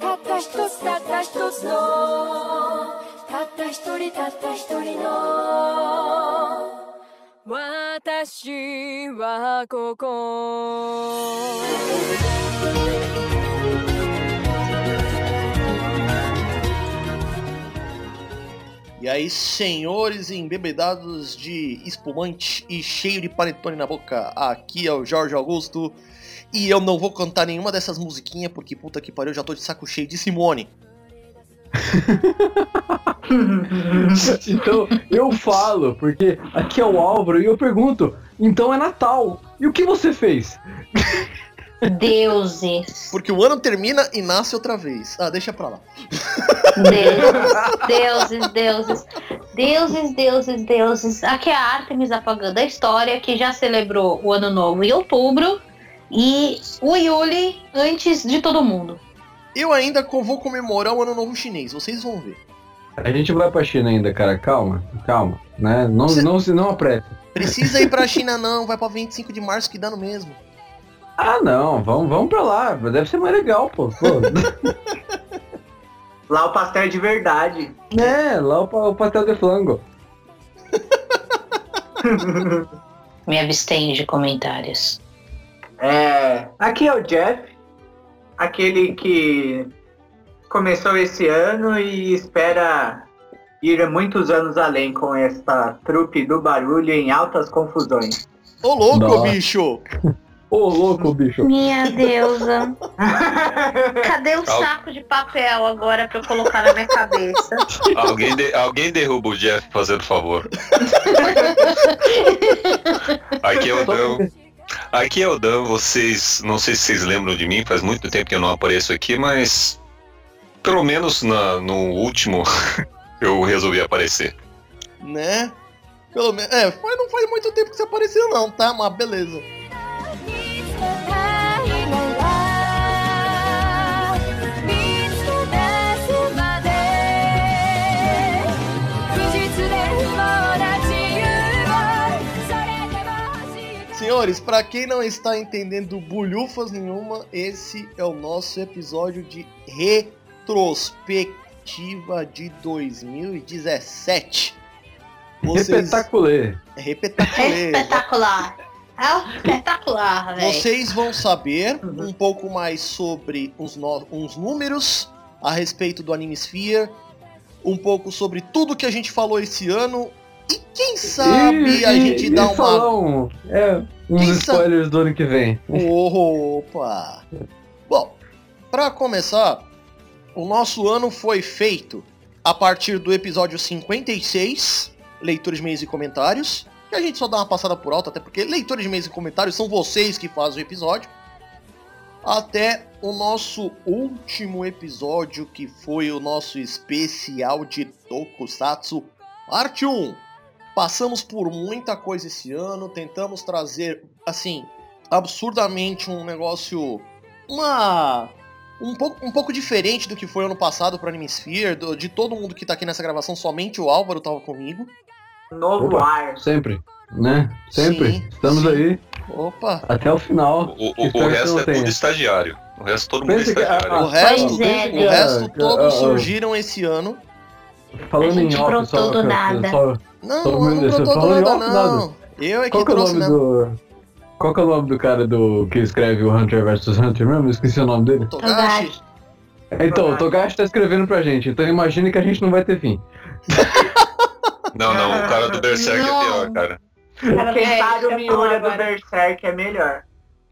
たった一つたった一つのたった一人たった一人の私はここ。E aí, senhores embebedados de espumante e cheio de panetone na boca, aqui é o Jorge Augusto e eu não vou cantar nenhuma dessas musiquinhas porque puta que pariu, eu já tô de saco cheio de Simone. então eu falo, porque aqui é o Álvaro e eu pergunto, então é Natal. E o que você fez? Deuses. Porque o ano termina e nasce outra vez. Ah, deixa pra lá. Deuses, deuses, deuses, deuses, deuses. Aqui é a Artemis apagando a história, que já celebrou o ano novo em outubro. E o Yuli antes de todo mundo. Eu ainda vou comemorar o ano novo chinês, vocês vão ver. A gente vai pra China ainda, cara. Calma, calma. Né? Não, Você- não, se não apresse. Precisa ir pra China não, vai pra 25 de março que dá no mesmo. Ah, não, vamos, vamos pra lá. Deve ser mais legal, pô. pô. Lá o pastel é de verdade. é, lá o, o pastel de flango. Me abstenho de comentários. É, aqui é o Jeff, aquele que começou esse ano e espera ir muitos anos além com esta trupe do barulho em altas confusões. Ô louco, Nossa. bicho! Ô, louco, bicho. Minha deusa. Cadê o Al- saco de papel agora pra eu colocar na minha cabeça? Alguém, de- alguém derruba o Jeff fazendo favor. Aqui é o Dan. Aqui é o Dan, vocês. Não sei se vocês lembram de mim, faz muito tempo que eu não apareço aqui, mas. Pelo menos na- no último eu resolvi aparecer. Né? Pelo menos. É, foi, não faz muito tempo que você apareceu, não, tá? Mas beleza. Senhores, pra quem não está entendendo bulhufas nenhuma, esse é o nosso episódio de retrospectiva de 2017. Vocês... Espetacular. É Repetaculê. espetacular. É espetacular, velho. Vocês vão saber um pouco mais sobre uns, no- uns números a respeito do Animesphere, um pouco sobre tudo que a gente falou esse ano e quem sabe E- a gente e dá uma um, é, uns Quem sabe- spoilers do ano que vem. Opa! Bom, para começar, o nosso ano foi feito a partir do episódio 56, leitores, meios e comentários, que a gente só dá uma passada por alto, até porque leitores, meios e comentários são vocês que fazem o episódio, até o nosso último episódio, que foi o nosso especial de Tokusatsu Parte 1. Passamos por muita coisa esse ano, tentamos trazer, assim, absurdamente um negócio. Uma. Um pouco, um pouco diferente do que foi ano passado pro Animesphere, do- de todo mundo que tá aqui nessa gravação, somente o Álvaro tava comigo. Novo Opa. ar. Sempre, né? Sempre. Sim, Estamos sim. aí Opa! até o final. O, o- o resto é tudo estagiário. O resto todo mundo é estagiário. ah, O resto, é, o resto todos surgiram esse ano. Falando em off, só, do nada. só- Não, mundo não brotou Falou em nada, não. Eu é que Qual que é o trouxe, nome né? do. Qual que é o nome do cara do que escreve o Hunter vs Hunter mesmo? Esqueci o nome dele. Togashi. Então, o Togashi tá escrevendo pra gente, então imagine que a gente não vai ter fim. Não, não, o cara do Berserk Não. é pior, cara. O É, isso eu ia falar Miura do. Berserk é melhor.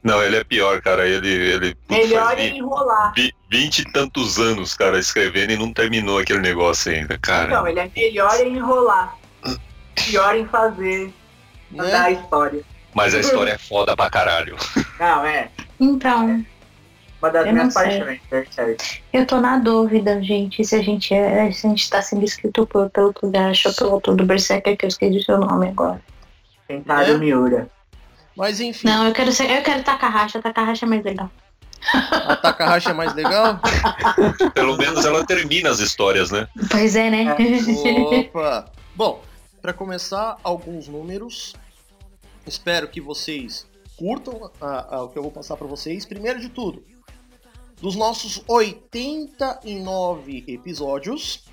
Não, ele é pior, cara. Ele, ele Melhor é enrolar. vi- vinte e tantos anos, cara, escrevendo e não terminou aquele negócio ainda, cara. Então, ele é melhor em enrolar. Pior em fazer andar a Né? história. Mas a história é foda pra caralho. Não, é. Então, Uma das Eu não minhas paixões, Berserk. eu tô na dúvida, gente, se a gente é, se a gente tá sendo escrito por, pelo Togashi ou pelo autor do Berserker, que eu esqueci o seu nome agora. Kentaro É? Miura. Mas enfim, Não, eu quero ser, eu quero Takahashi, Takahashi é mais legal. a Takahashi é mais legal. Pelo menos ela termina as histórias, né? Pois é, né? Opa! Bom, para começar, alguns números. Espero que vocês curtam a- a- o que eu vou passar para vocês. Primeiro de tudo, Dos nossos 89 episódios,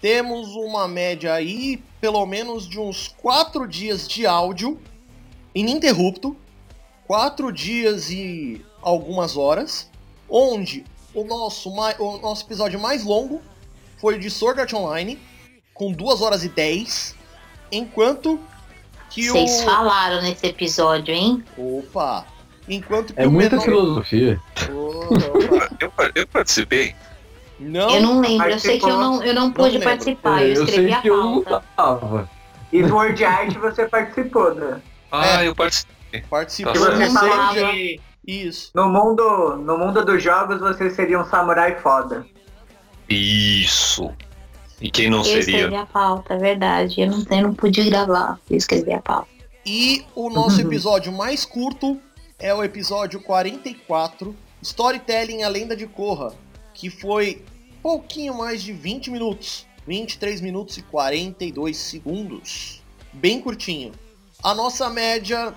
temos uma média aí, pelo menos de uns 4 dias de áudio ininterrupto, 4 dias e algumas horas, onde o nosso, o nosso episódio mais longo foi o de Sword Art Online, com 2 horas e 10, enquanto que Vocês o... falaram nesse episódio, hein? Opa! Enquanto que É o muita menor... filosofia. Opa. Eu, eu participei. Não, Eu não lembro, eu sei que eu não, eu não pude lembro. participar, É, eu eu escrevi sei a que eu não pauta. tava. E do Word Art você participou, né? Ah, É. eu participei. participou Tá você falava Isso. no mundo, no mundo dos jogos você seria um samurai foda. Isso. E quem não Eu seria? escrevi a pauta, é verdade. Eu não, eu não pude gravar, eu escrevi a pauta. E o nosso episódio mais curto é o episódio 44, Storytelling A Lenda de Korra, que foi pouquinho mais de 20 minutos. 23 minutos e 42 segundos. Bem curtinho. A nossa média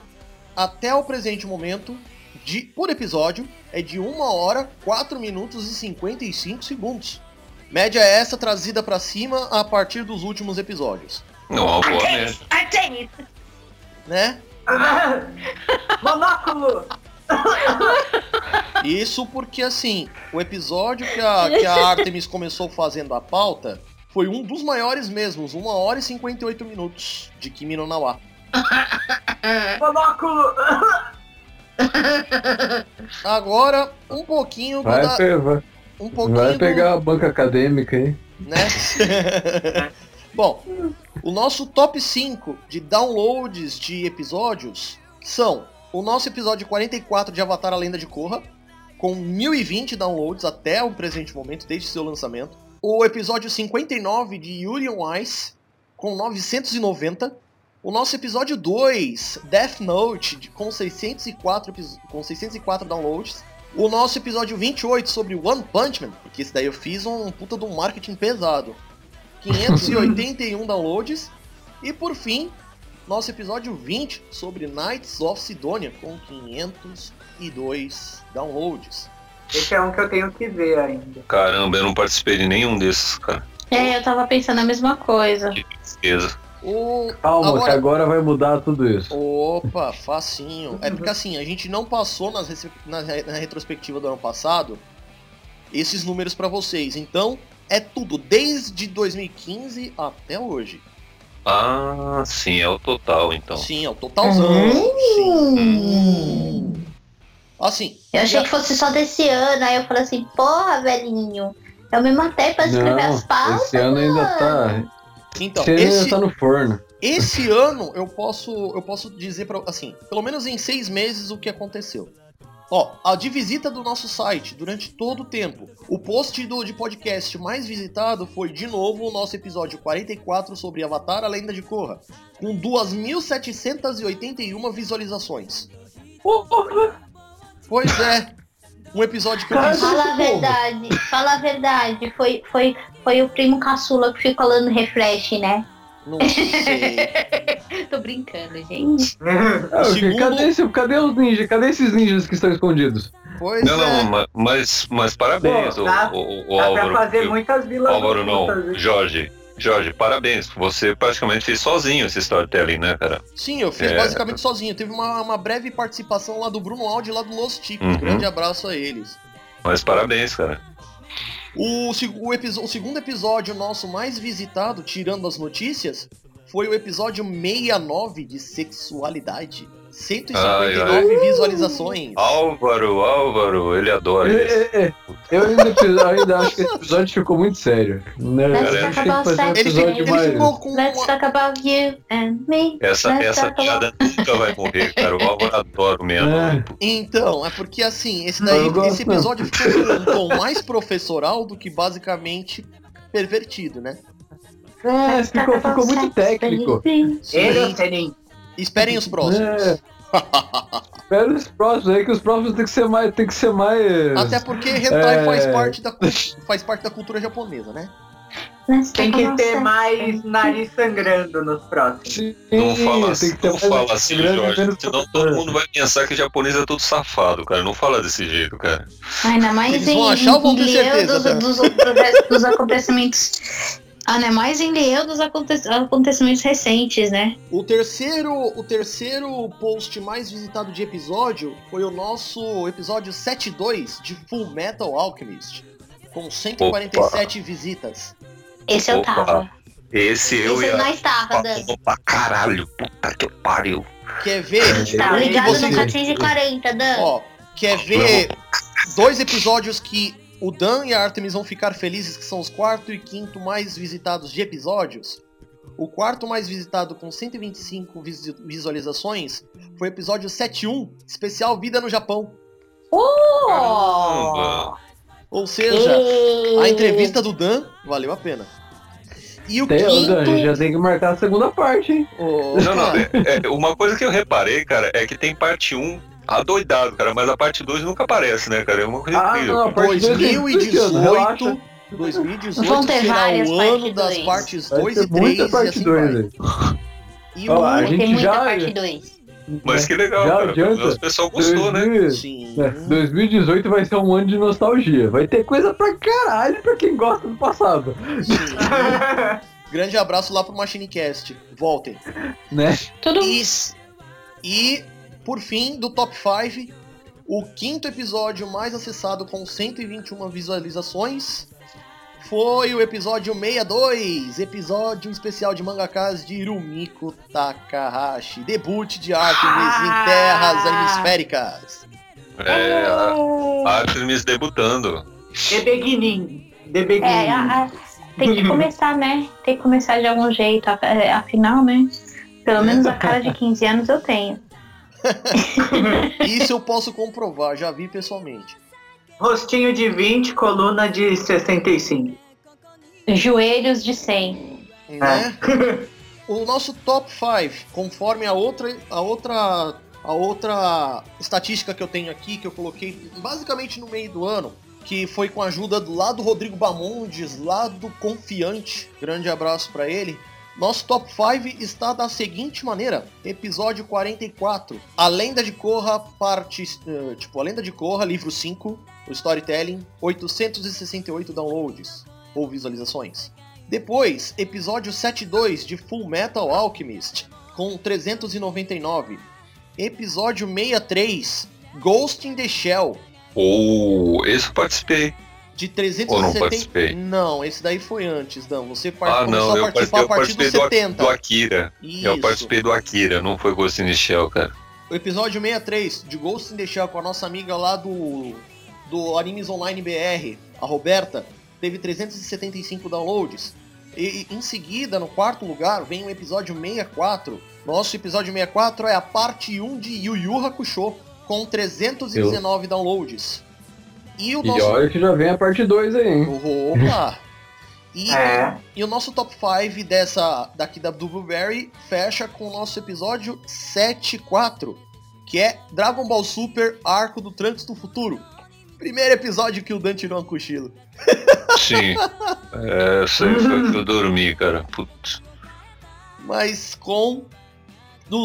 até o presente momento de por episódio é de 1 hora, 4 minutos e 55 segundos. Média essa trazida pra cima a partir dos últimos episódios, Não, boa média. né? Monóculo! Isso porque, assim, o episódio que a, que a Artemis começou fazendo a pauta foi um dos maiores mesmos, 1 hora e 58 minutos de Kimi no Nawa. Monóculo! Agora, um pouquinho do Vai, da- pe- vai, um pouquinho vai do- pegar a banca acadêmica aí. né? Bom, o nosso top 5 de downloads de episódios são o nosso episódio 44 de Avatar A Lenda de Korra, com 1020 downloads até o presente momento, desde seu lançamento. O episódio 59 de Yuri on Ice, com 990. O nosso episódio 2, Death Note, com, 604, epi- com 604 downloads. O nosso episódio 28 sobre One Punch Man, porque esse daí eu fiz um puta de um marketing pesado. 581 downloads. E por fim, nosso episódio 20 sobre Knights of Sidonia, com 502 downloads. Esse é um que eu tenho que ver ainda. Caramba, eu não participei de nenhum desses, cara. É, eu tava pensando a mesma coisa. Que tristeza. O... Calma, Agora- que agora vai mudar tudo isso. Opa, facinho. É porque assim, a gente não passou nas rece- na, re- na retrospectiva do ano passado esses números pra vocês. Então, é tudo desde 2015 até hoje. Ah, sim, é o total, então. Sim, é o totalzão. Sim. Assim, Eu achei que fosse só desse ano, aí eu falei assim, porra, velhinho. Eu me matei pra escrever as pautas. Não, esse ano ainda tá. Então, esse tá no forno. esse ano eu posso, eu posso dizer para assim, pelo menos em seis meses o que aconteceu. Ó, a de visita do nosso site durante todo o tempo. O post do, de podcast mais visitado foi de novo o nosso episódio 44 sobre Avatar A Lenda de Korra, com 2.781 visualizações. Pois é, um episódio que eu fiz. Fala a verdade, fala a verdade. Foi, foi, foi o primo caçula que ficou falando refresh, né? Não sei. Tô brincando, gente. Ah, quê? segundo- cadê, esse, cadê os ninjas? Cadê esses ninjas que estão escondidos? Pois Não, é. não, ma- mas, mas parabéns, Pô, dá- o, o Dá Álvaro. pra fazer Eu- muitas vilas Álvaro não? Jorge. Jorge, parabéns. Você praticamente fez sozinho esse storytelling, né, cara? Sim, eu fiz É. basicamente sozinho. Teve uma, uma breve participação lá do Bruno Aldi lá do Los Ticos. Uhum. Grande abraço a eles. Mas parabéns, cara. O, o, o segundo episódio nosso mais visitado, tirando as notícias, foi o episódio 69 de sexualidade. 159 Ai, ai. visualizações. Álvaro, Álvaro, ele adora isso. é, é. Eu ainda, eu ainda acho que esse episódio ficou muito sério. Né? Let's talk about um sex, Ele, ele mais. ficou com Let's talk about you and me. Essa, Let's essa piada nunca vai morrer, cara. O Álvaro adora o É. Então, é porque assim, esse, daí, esse episódio ficou com um tom mais professoral do que basicamente pervertido, né? É, ficou, ficou muito técnico. Ele Sim. Esperem os próximos. É. Espera os próximos aí, que os próximos tem que ser mais. Tem que ser mais. Até porque hentai É. faz, parte da, faz parte da cultura japonesa, né? Tem que ter mais nariz sangrando nos próximos. Não fala assim, tem que ter não mais fala assim, grande, Jorge. Senão todo mundo vai pensar que japonês é todo safado, cara. Não fala desse jeito, cara. Ainda mais Eles em, vão achar ou vão ter em certeza, dos, dos, dos- dos acontecimentos. Ainda mais em lieu dos aconte- acontecimentos recentes, né? O terceiro, o terceiro post mais visitado de episódio foi o nosso episódio 72 de Full Metal Alchemist, com 147 visitas. Esse eu Opa. tava. Esse eu Esse ia. não estava, Dan. Pra caralho. Puta que pariu. Quer ver? Tá que ligado no 440, Dan. Ó, quer ver dois episódios que o Dan e a Artemis vão ficar felizes, que são os quarto e quinto mais visitados de episódios? O quarto mais visitado com 125 visi- visualizações foi o episódio 71, especial Vida no Japão. Caramba. Ou seja, a entrevista do Dan valeu a pena. E o Tem, quinto... Dan, a gente já tem que marcar a segunda parte, hein? Ô, Não, não. é- é, uma coisa que eu reparei, cara, é que tem parte 1 adoidado, cara, mas a parte 2 nunca aparece, né, cara? É uma coisa Ah, incrível. não, a parte dois é explicando, 2018, relaxa. 2018 Vão ter será várias o parte ano das partes Vai 2 ter e 3 muita e parte assim 2 vai. E o a gente já- parte 2. Mas que legal, Já cara. adianta. O pessoal gostou, né? 2000 Sim. É, 2018 vai ser um ano de nostalgia. Vai ter coisa pra caralho pra quem gosta do passado, sim. Grande abraço lá pro Machinecast. Voltem. né? Tudo E, e, por fim, do Top 5, o quinto episódio mais acessado com 121 visualizações foi o episódio 62, episódio especial de mangakas de Rumiko Takahashi, debut de Artemis em terras hemisféricas. É, a Artemis debutando. The Beginning. The Beginning. É, a- a- tem que começar, né? Tem que começar de algum jeito. é, Afinal, né? Pelo menos a cara de 15 anos eu tenho. Isso eu posso comprovar, já vi pessoalmente. Rostinho de 20, coluna de 65. Joelhos de 100. né? O nosso top 5, conforme a outra, a outra, a outra estatística que eu tenho aqui, que eu coloquei basicamente no meio do ano, que foi com a ajuda do lado Rodrigo Bamondes, lado confiante. Grande abraço pra ele. Nosso top 5 está da seguinte maneira: episódio 44, A Lenda de Korra, parte. eh, tipo, A Lenda de Korra, livro 5, o storytelling, 868 downloads ou visualizações. Depois, episódio 72 de Full Metal Alchemist, com 399. Episódio 63, Ghost in the Shell, Ou esse eu participei. De Ou não 370. participei? Não, esse daí foi antes, Dan. Você par- Ah, começou não, a eu participar eu a partir participei dos do, 70. do Akira. Eu Isso. participei do Akira, não foi Ghost in the Shell, cara. O episódio 63 de Ghost in the Shell com a nossa amiga lá do, do Animes Online BR, a Roberta, teve 375 downloads. E, e em seguida, no quarto lugar, vem o episódio 64. Nosso episódio 64 é a parte 1 de Yu Yu Hakusho, com 319 downloads. E o E nosso... olha que já vem a parte 2 aí, hein? Opa! E, É. e o nosso top 5 dessa daqui da Blueberry fecha com o nosso episódio 74, que é Dragon Ball Super Arco do Trunks do Futuro. Primeiro episódio que o Dan tirou um cochilo. Sim. É, isso aí foi que eu dormi, cara. Putz. Mas com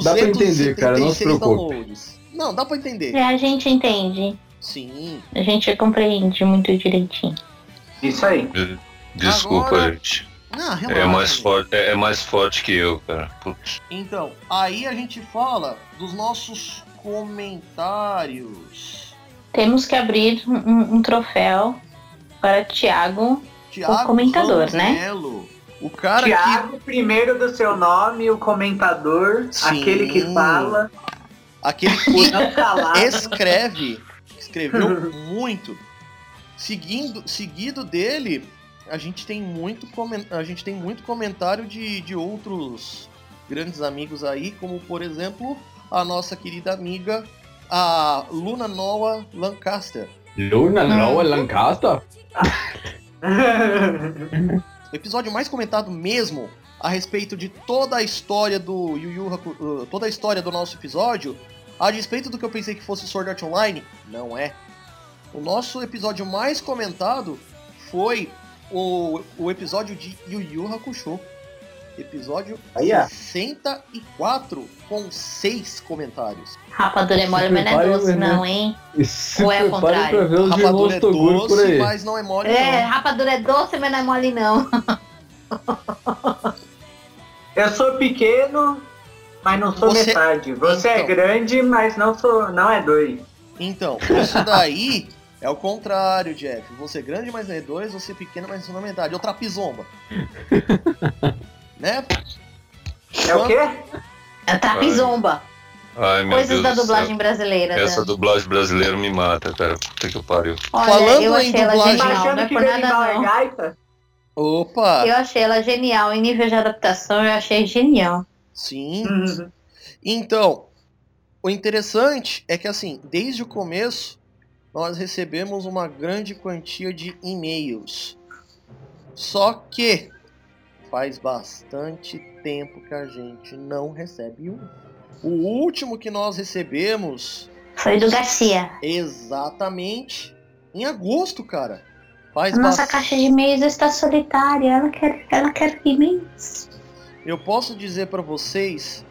Dá pra entender, cara, não se 276 preocupe. downloads. Não, dá pra entender. É, a gente entende. Sim. A gente compreende muito direitinho. Isso aí. Desculpa, Agora- gente. Relaxa. É mais, forte, é, é mais forte que eu, cara. Putz. Então, aí a gente fala dos nossos comentários. Temos que abrir um, um- troféu para Thiago. Tiago comentador, Ramos né? Melo, O cara Tiago, primeiro do seu nome, o comentador, Sim. aquele que fala, que. Aquele que não escreve. Escreveu muito. Seguindo, seguido dele, a gente tem muito, comen- a gente tem muito comentário de, de outros grandes amigos aí, como por exemplo a nossa querida amiga, a Luna Noah Lancaster. Luna Noah Lancaster? O episódio mais comentado mesmo a respeito de toda a história do Yu Yu Haku- uh, toda a história do nosso episódio, a despeito do que eu pensei que fosse Sword Art Online, não é. O nosso episódio mais comentado foi o, o episódio de Yu Yu Hakusho. Episódio Aí, ó. 64 com 6 comentários. Rapadura é mole, mas não é doce, não, hein? Se Ou é o contrário? pra ver os Rapadura é doce, aí. mas não é mole É, não. rapadura é doce, mas não é mole, não. Eu sou pequeno, mas não sou Você- metade. Você é Então. grande, mas não sou, não é dois. Então, isso daí é o contrário, Jeff. Você é grande, mas não é dois, você é pequeno, mas não é metade. Outra pisomba. né? É o quê? É trapizomba. Ai, Coisas Deus da dublagem brasileira. Essa Dan. dublagem brasileira me mata, cara. Puta que pariu. Olha, Falando eu em achei ela dublagem- Tá genial, não achando é por nada é não. Opa! Eu achei ela genial. Em nível de adaptação, eu achei genial. Sim. Uhum. Então, o interessante é que assim, desde o começo, nós recebemos uma grande quantia de e-mails. Só que faz bastante tempo que a gente não recebe um. O último que nós recebemos Foi do Garcia. exatamente em agosto, cara. Faz A nossa caixa de e-mails está solitária. Ela quer, ela quer e-mails. Eu posso dizer pra vocês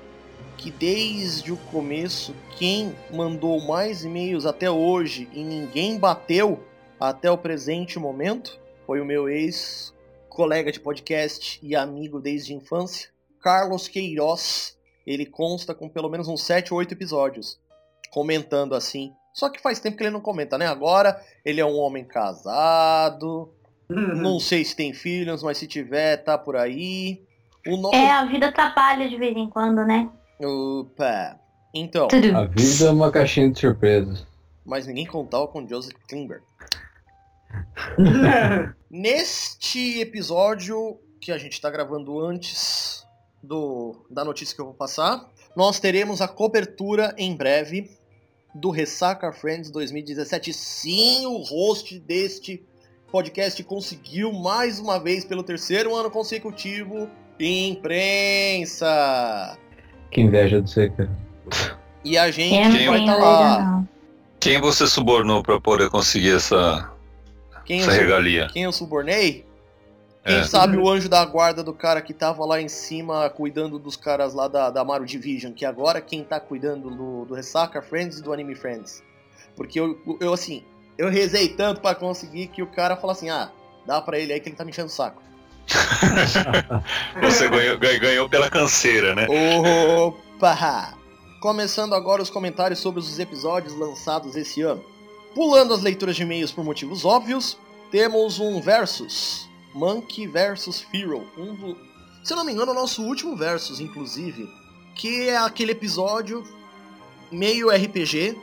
que desde o começo, quem mandou mais e-mails até hoje e ninguém bateu até o presente momento foi o meu ex-colega de podcast e amigo desde a infância, Carlos Queiroz. Ele consta com pelo menos uns 7 ou 8 episódios, comentando assim. Só que faz tempo que ele não comenta, né? Agora ele é um homem casado, não sei se tem filhos, mas se tiver, tá por aí. É, a vida atrapalha de vez em quando, né? Opa! Então, Tudo. A vida é uma caixinha de surpresas. mas ninguém contava com Joseph Klimber. Neste episódio que a gente está gravando antes do, da notícia que eu vou passar, nós teremos a cobertura em breve do Ressaca Friends 2017. Sim, o host deste podcast conseguiu mais uma vez pelo terceiro ano consecutivo imprensa. Que inveja de você, cara. E a gente Quem vai estar lá. inveja, não. Quem você subornou pra poder conseguir essa, Quem essa eu, regalia? quem eu subornei? Quem É. sabe o anjo da guarda do cara que tava lá em cima cuidando dos caras lá da, da Maru Division, que agora quem tá cuidando do, do Ressaca Friends e do Anime Friends. Porque eu, eu assim, eu rezei tanto pra conseguir que o cara falou assim, ah, dá pra ele aí que ele tá me enchendo o saco. Você ganhou, ganhou- pela canseira, né? Opa! Começando agora os comentários sobre os episódios lançados esse ano. Pulando as leituras de e-mails por motivos óbvios, temos um versus. Monkey versus Firo. Um do... Se eu não me engano, o nosso último versus, inclusive. Que é aquele episódio meio RPG.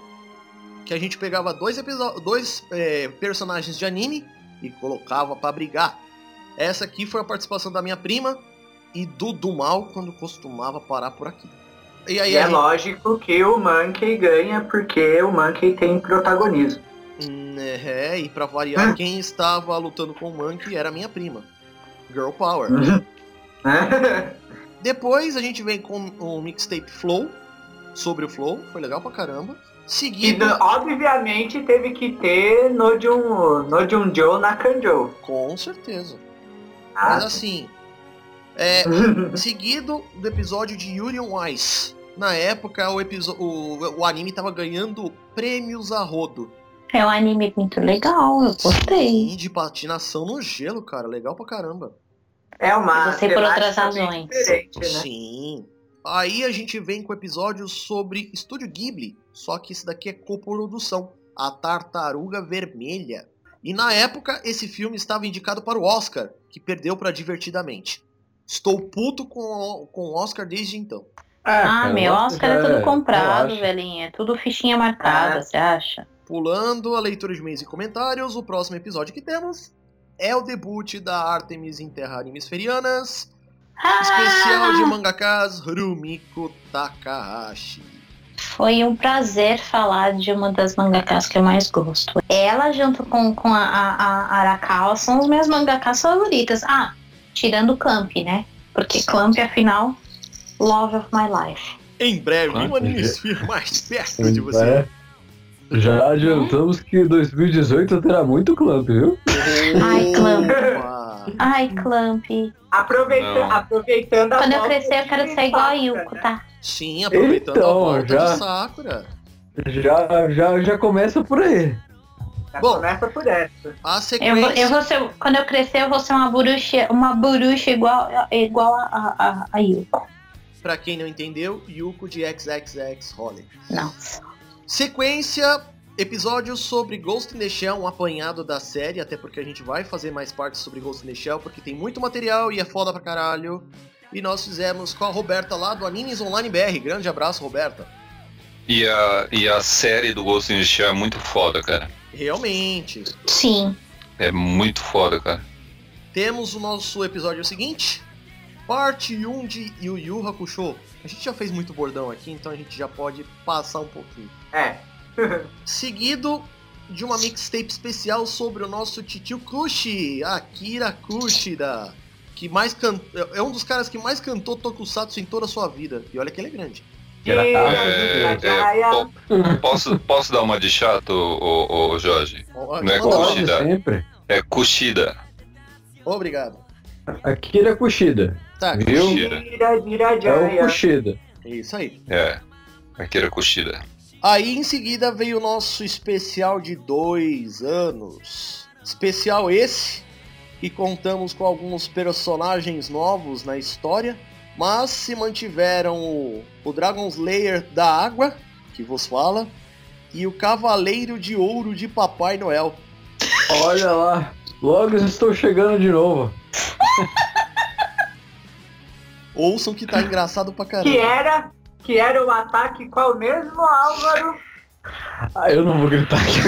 Que a gente pegava dois, dois é, personagens de anime e colocava pra brigar. Essa aqui foi a participação da minha prima e do do mal quando costumava parar por aqui. E aí E é gente- lógico que o Monkey ganha porque o Monkey tem protagonismo. Hum, É, e pra variar, quem estava lutando com o Monkey era a minha prima. Girl Power. Uhum. Depois a gente vem com o mixtape Flow, sobre o Flow, foi legal pra caramba. E Seguido, obviamente teve que ter no Jun, no Junjo na Kanjo. com certeza. Mas assim, é, seguido do episódio de Yuri on Ice. Na época, o, o, o anime tava ganhando prêmios a rodo. É um anime muito legal, eu gostei. Sim, de patinação no gelo, cara. Legal pra caramba. é uma. Eu gostei por outras razões. Né? Sim. Aí a gente vem com episódios sobre Estúdio Ghibli, só que esse daqui é coprodução, A Tartaruga Vermelha. E na época esse filme estava indicado para o Oscar, que perdeu para Divertidamente. Estou puto com o, com o Oscar desde então. Ah, cara, meu Oscar é já tudo comprado, relaxa. velhinha. É tudo fichinha marcada, Ah. você acha? Pulando a leitura de e-mails e comentários, o próximo episódio que temos é o debut da Artemis em Terra Hemisferianas, especial de Ah, mangakas Rumiko Takahashi. Foi um prazer falar de uma das mangakas que eu mais gosto. Ela, junto com, com a, a, a Arakawa, são as minhas mangakas favoritas. Ah, tirando o Clamp, né? Porque Clamp, afinal, love of my life. Em breve, um Animesphere mais perto de você. Já adiantamos que 2018 terá muito clamp, viu? Ai, Clamp. Ai, Clamp. Aproveita, Não. aproveitando a Quando eu volta crescer, eu de quero ser igual a Sakura, Yuko, né? tá? Sim, aproveitando Então, a volta já. de Sakura. Já, já, já começa por aí. Já Bom. começa por essa. A Eu sequência. vou, eu vou ser, quando eu crescer, eu vou ser uma bruxa, uma bruxa igual, igual a, a, a Yuko. Pra quem não entendeu, Yuko de XXX Holly. Nossa. Sequência, episódio sobre Ghost in the Shell, um apanhado da série, até porque a gente vai fazer mais partes sobre Ghost in the Shell, porque tem muito material e é foda pra caralho. E nós fizemos com a Roberta lá do Animes Online BR. Grande abraço, Roberta. E a, e a série do Ghost in the Shell é muito foda, cara. Realmente. Sim. É muito foda, cara. Temos o nosso episódio seguinte, parte 1 de Yu Yu Hakusho. A gente já fez muito bordão aqui, então a gente já pode passar um pouquinho. É. Seguido de uma mixtape especial sobre o nosso titio Kushi, Akira Kushida, que mais can... é um dos caras que mais cantou Tokusatsu em toda a sua vida. E olha que ele é grande. E- É, é, po- posso, posso dar uma de chato, ô, ô, Jorge? Não é Kushida. sempre. É Kushida. Obrigado. Akira Kushida. Tá, Viu? Kushida. É o. Kushida. é isso aí. É. Akira Kushida. Aí em seguida veio o nosso especial de dois anos. Especial esse, que contamos com alguns personagens novos na história, mas se mantiveram o, o Dragon Slayer da Água, que vos fala, e o Cavaleiro de Ouro de Papai Noel. Olha lá. Logo estou chegando de novo. Ouçam que tá engraçado pra Que caramba. era, que era o ataque qual mesmo, Álvaro? Ah, eu não vou gritar aqui.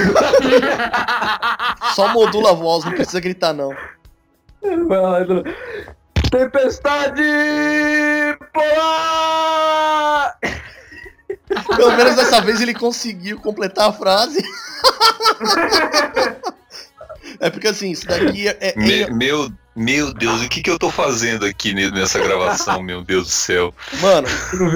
Só modula a voz, não precisa gritar não. Vai lá, Edu. Tempestade polar! Pelo menos dessa vez ele conseguiu completar a frase. É porque assim, isso daqui é, é- Me- meu, meu Deus, o que, que eu tô fazendo aqui ne- nessa gravação, meu Deus do céu? Mano,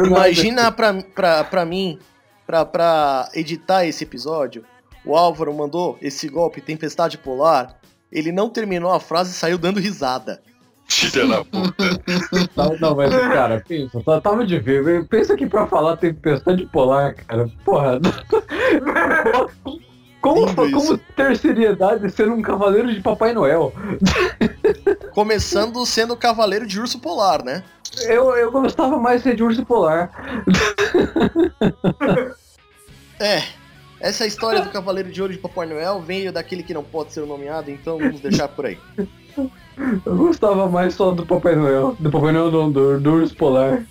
imagina pra, pra, pra mim, pra, pra editar esse episódio, o Álvaro mandou esse golpe Tempestade Polar, ele não terminou a frase e saiu dando risada. Filha da puta. Não, não, mas, cara, pensa, tá- tava de ver. Pensa que pra falar tempestade polar, cara, porra. Como, como ter seriedade sendo um cavaleiro de Papai Noel? Começando sendo Cavaleiro de Urso Polar, né? Eu, eu gostava mais de ser de urso polar. É, essa história do Cavaleiro de Ouro de Papai Noel veio daquele que não pode ser nomeado, então vamos deixar por aí. Eu gostava mais só do Papai Noel. Do Papai Noel do, do urso polar.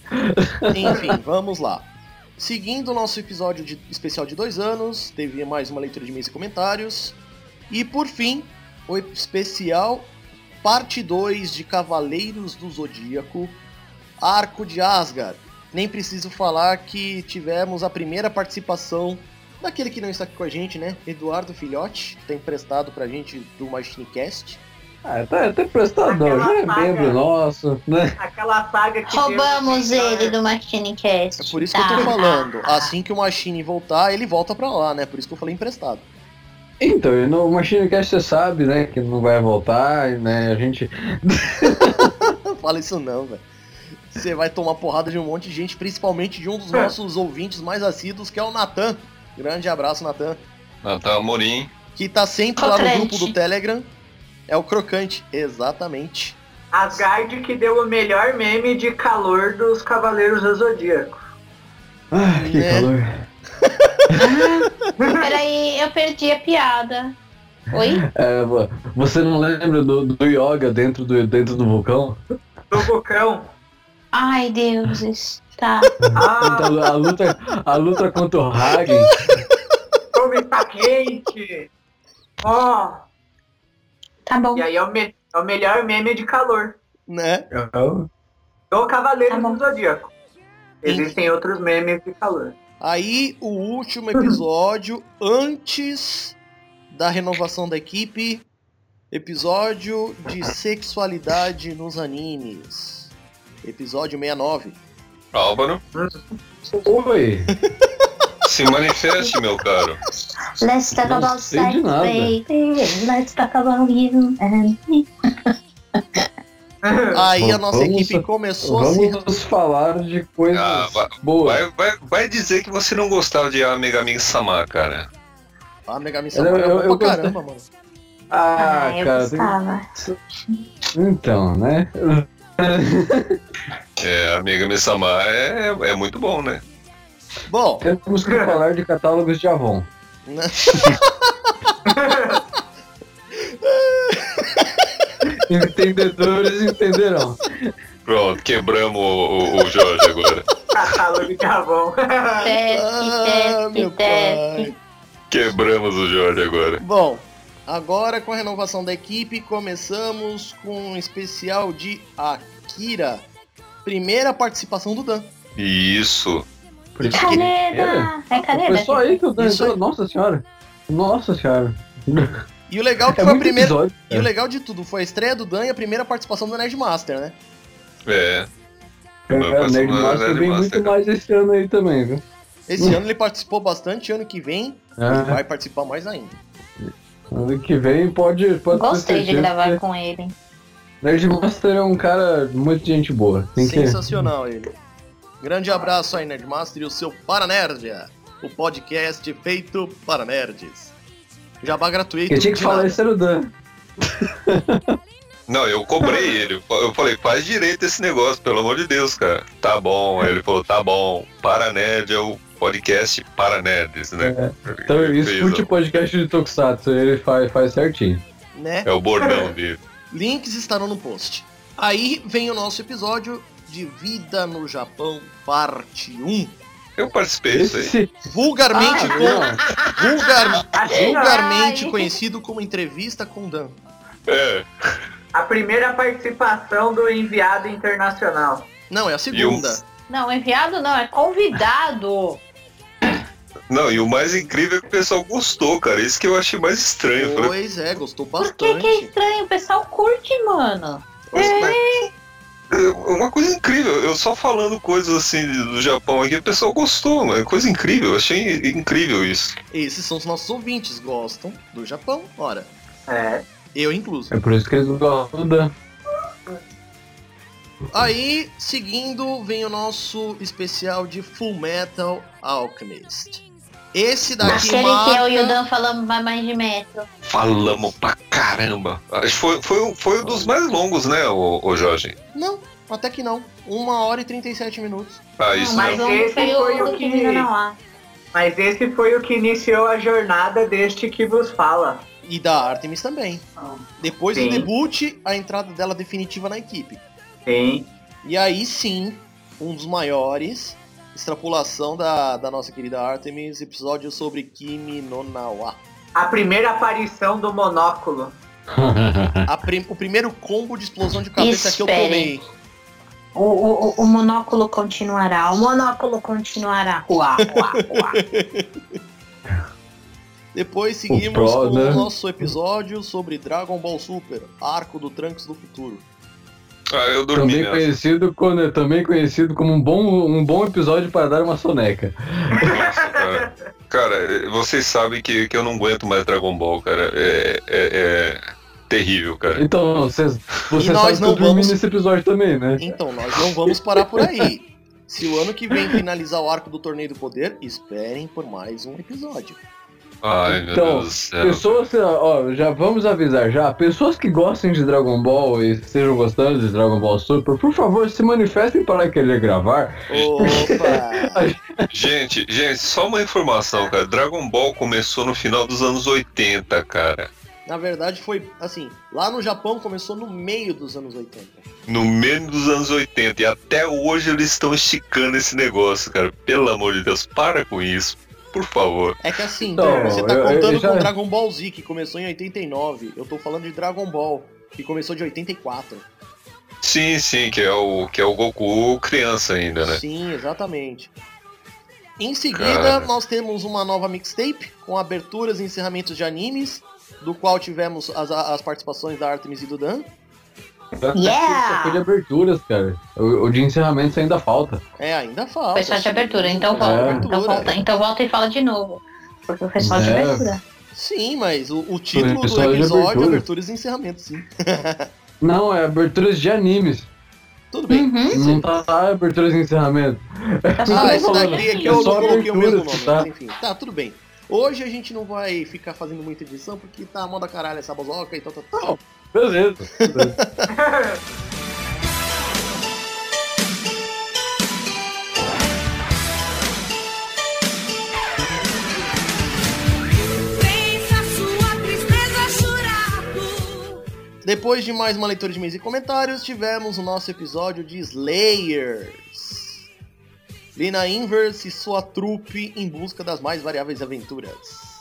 Enfim, vamos lá. Seguindo o nosso episódio de- especial de dois anos, teve mais uma leitura de e-mails e comentários. E por fim, o especial parte 2 de Cavaleiros do Zodíaco, Arco de Asgard. Nem preciso falar que tivemos a primeira participação daquele que não está aqui com a gente, né? Eduardo Filhote, que está emprestado pra gente do Machinecast. Ah, tá até prestado, não, já é membro nosso, né? Aquela saga que Roubamos deu- ele do Machine Cast. É por isso que eu tô falando. Assim que o Machine voltar, ele volta pra lá, né? Por isso que eu falei emprestado. Então, e no Machine Cast você sabe, né, que não vai voltar, né? A gente. Não fala isso não, velho. Você vai tomar porrada de um monte de gente, principalmente de um dos nossos ouvintes mais assíduos, que é o Natan. Grande abraço, Natan. Natal Amorim. Que tá sempre lá no grupo do Telegram. É o Crocante, exatamente. Asgard que deu o melhor meme de calor dos Cavaleiros do Zodíaco. Ah, que Né? calor. Peraí, eu perdi a piada. Oi? É, vo- você não lembra do, do yoga dentro do, dentro do vulcão? Do Vulcão. Ai, deuses. Tá. Ah, Então, a, luta, a luta contra o Hagen. como está quente. Ó, Tá bom. e aí é o, me- é o melhor meme de calor. Né? Do Cavaleiros Tá bom. do Zodíaco. Existem outros memes de calor. Aí, o último episódio, antes da renovação da equipe. Episódio de sexualidade nos animes. Episódio 69. Álvaro. Oi. Se manifeste, meu caro. Let's talk Não about sei de sex, nada. baby. Let's talk about you and me. Aí a nossa Vamos- equipe começou a se. Vamos falar de coisas Ah, vai- boas. Vai, vai, vai dizer que você não gostava de A Megamin Sama, cara. Ah, Mega Missão Eu- é eu- bom eu pra gostei. caramba, mano. Ah, eu cara. tem- gostava. Então, né? É, A Megamin Sama é, é muito bom, né? Bom, Temos que falar de catálogos de Avon. Entendedores entenderão. Pronto, quebramos o, o- o Jorge agora. Catálogo de Avon. Teste, Ah, meu pai. Quebramos o Jorge agora. Bom, agora com a renovação da equipe, começamos com um especial de Akira. Primeira participação do Dan. Isso. Caneda! É caneda? Foi só aí que Isso aí. Nossa senhora. Nossa senhora. E o legal é que É foi a primeira. episódio. E o legal de tudo foi a estreia do Dan e a primeira participação do Nerdmaster, né? É. É, o Nerd é Master vem muito cara. mais esse ano aí também, viu? Esse ano ele participou bastante, ano que vem ele É, vai participar mais ainda. ano que vem pode, pode Gostei de certeza gravar que com ele. Nerd Master é um cara muito gente boa. Tem que... Sensacional ele. Grande abraço aí, Nerdmaster, e o seu Paranerdia, o podcast feito para nerds. Jabá gratuito. Quem tinha que falar nada. isso era o Dan. Não, eu cobrei ele. Eu falei, faz direito esse negócio, pelo amor de Deus, cara. Tá bom. Aí Ele falou, tá bom. Para Nerd é o podcast para nerds, né? Então, Ele escute o podcast de Tokusatsu, ele faz, faz certinho. Né? É o bordão dele. Links estarão no post. Aí vem o nosso episódio de Vida no Japão, parte 1. Eu participei disso aí. Vulgarmente, Ah, com- vulgar- vulgarmente Ai. conhecido como entrevista com Dan. É. a primeira participação do enviado internacional. Não, é a segunda. Não, enviado não, é convidado. Não, e o mais incrível é que o pessoal gostou, cara. Isso que eu achei mais estranho. Eu falei, Pois é, gostou Por que, que é bastante. estranho? O pessoal curte, mano. "Nossa, mas- é Uma coisa incrível, eu só falando coisas assim do Japão aqui, o pessoal gostou, mano. Coisa incrível, eu achei incrível isso. Esses são os nossos ouvintes, gostam do Japão. Ora, É. eu incluso. É por isso que eles gostam do Dan. Aí, seguindo, vem o nosso especial de Full Metal Alchemist. Esse daqui Aquele marca... que eu e o Dan falamos vai mais de metro. Falamos pra caramba. Acho que foi, foi, um- foi um dos mais longos, né, o, o Jorge? Não, até que não. Uma hora e 37 minutos. Ah, isso mas não. Mas um esse foi foi o que-. Mas esse foi o que iniciou a jornada deste que vos fala. E da Artemis também. Depois Sim. do debut, a entrada dela definitiva na equipe. Sim. E aí sim, um dos maiores, extrapolação da, da nossa querida Artemis, episódio sobre Kimi no Nawa. A primeira aparição do monóculo. A prim- o primeiro combo de explosão de cabeça que eu tomei. O, o, o- o monóculo continuará. O monóculo continuará. Uá, uá, uá. Depois seguimos Pro, com né? o nosso episódio sobre Dragon Ball Super, Arco do Trunks do Futuro. Ah, eu dormi Também conhecido, como, também conhecido como um bom, um bom episódio para dar uma soneca. Nossa, cara. Cara, vocês sabem que, que eu não aguento mais Dragon Ball, cara. É, é, é terrível, cara. Então, vocês, você nós que não eu dormi vamos- nesse episódio também, né? Então, nós não vamos parar por aí. Se o ano que vem finalizar o arco do Torneio do Poder, esperem por mais um episódio. Ai, meu Então, Deus do céu. Pessoas, ó, já vamos avisar já, pessoas que gostem de Dragon Ball e estejam gostando de Dragon Ball Super, por favor, se manifestem para querer gravar. Opa! Gente, gente, só uma informação, cara. Dragon Ball começou no final dos anos 80, cara. Na verdade, foi assim: lá no Japão começou no meio dos anos 80. No meio dos anos 80. E até hoje eles estão esticando esse negócio, cara. Pelo amor de Deus, para com isso. Por favor. É que assim, Então, você tá eu- eu contando já- com Dragon Ball Z, que começou em 89. Eu tô falando de Dragon Ball, que começou de 84. Sim, sim, que é o, que é o Goku criança ainda, né? Sim, exatamente. Em seguida, Cara. nós temos uma nova mixtape com aberturas e encerramentos de animes, do qual tivemos as, as participações da Artemis e do Dan. Yeah! Só foi de aberturas, cara. O, o de encerramento ainda falta. É, ainda falta. Foi só de abertura, então É, volta. abertura. Então volta, então volta e fala de novo. Porque foi só de É. abertura. Sim, mas o, o título do só de episódio é abertura. aberturas e encerramento, sim. Não, é aberturas de animes. Tudo bem. Uhum. Não tá, tá aberturas e encerramento. Tá Ah, daqui aqui É eu só não coloquei o mesmo nome, tá? mas enfim. Tá, tudo bem. Hoje a gente não vai ficar fazendo muita edição porque tá moda caralho essa bozoca e tal, tal, tal. Beleza. Depois de mais uma leitura de e-mails e comentários, tivemos o nosso episódio de Slayers. Lina Inverse e sua trupe em busca das mais variáveis aventuras.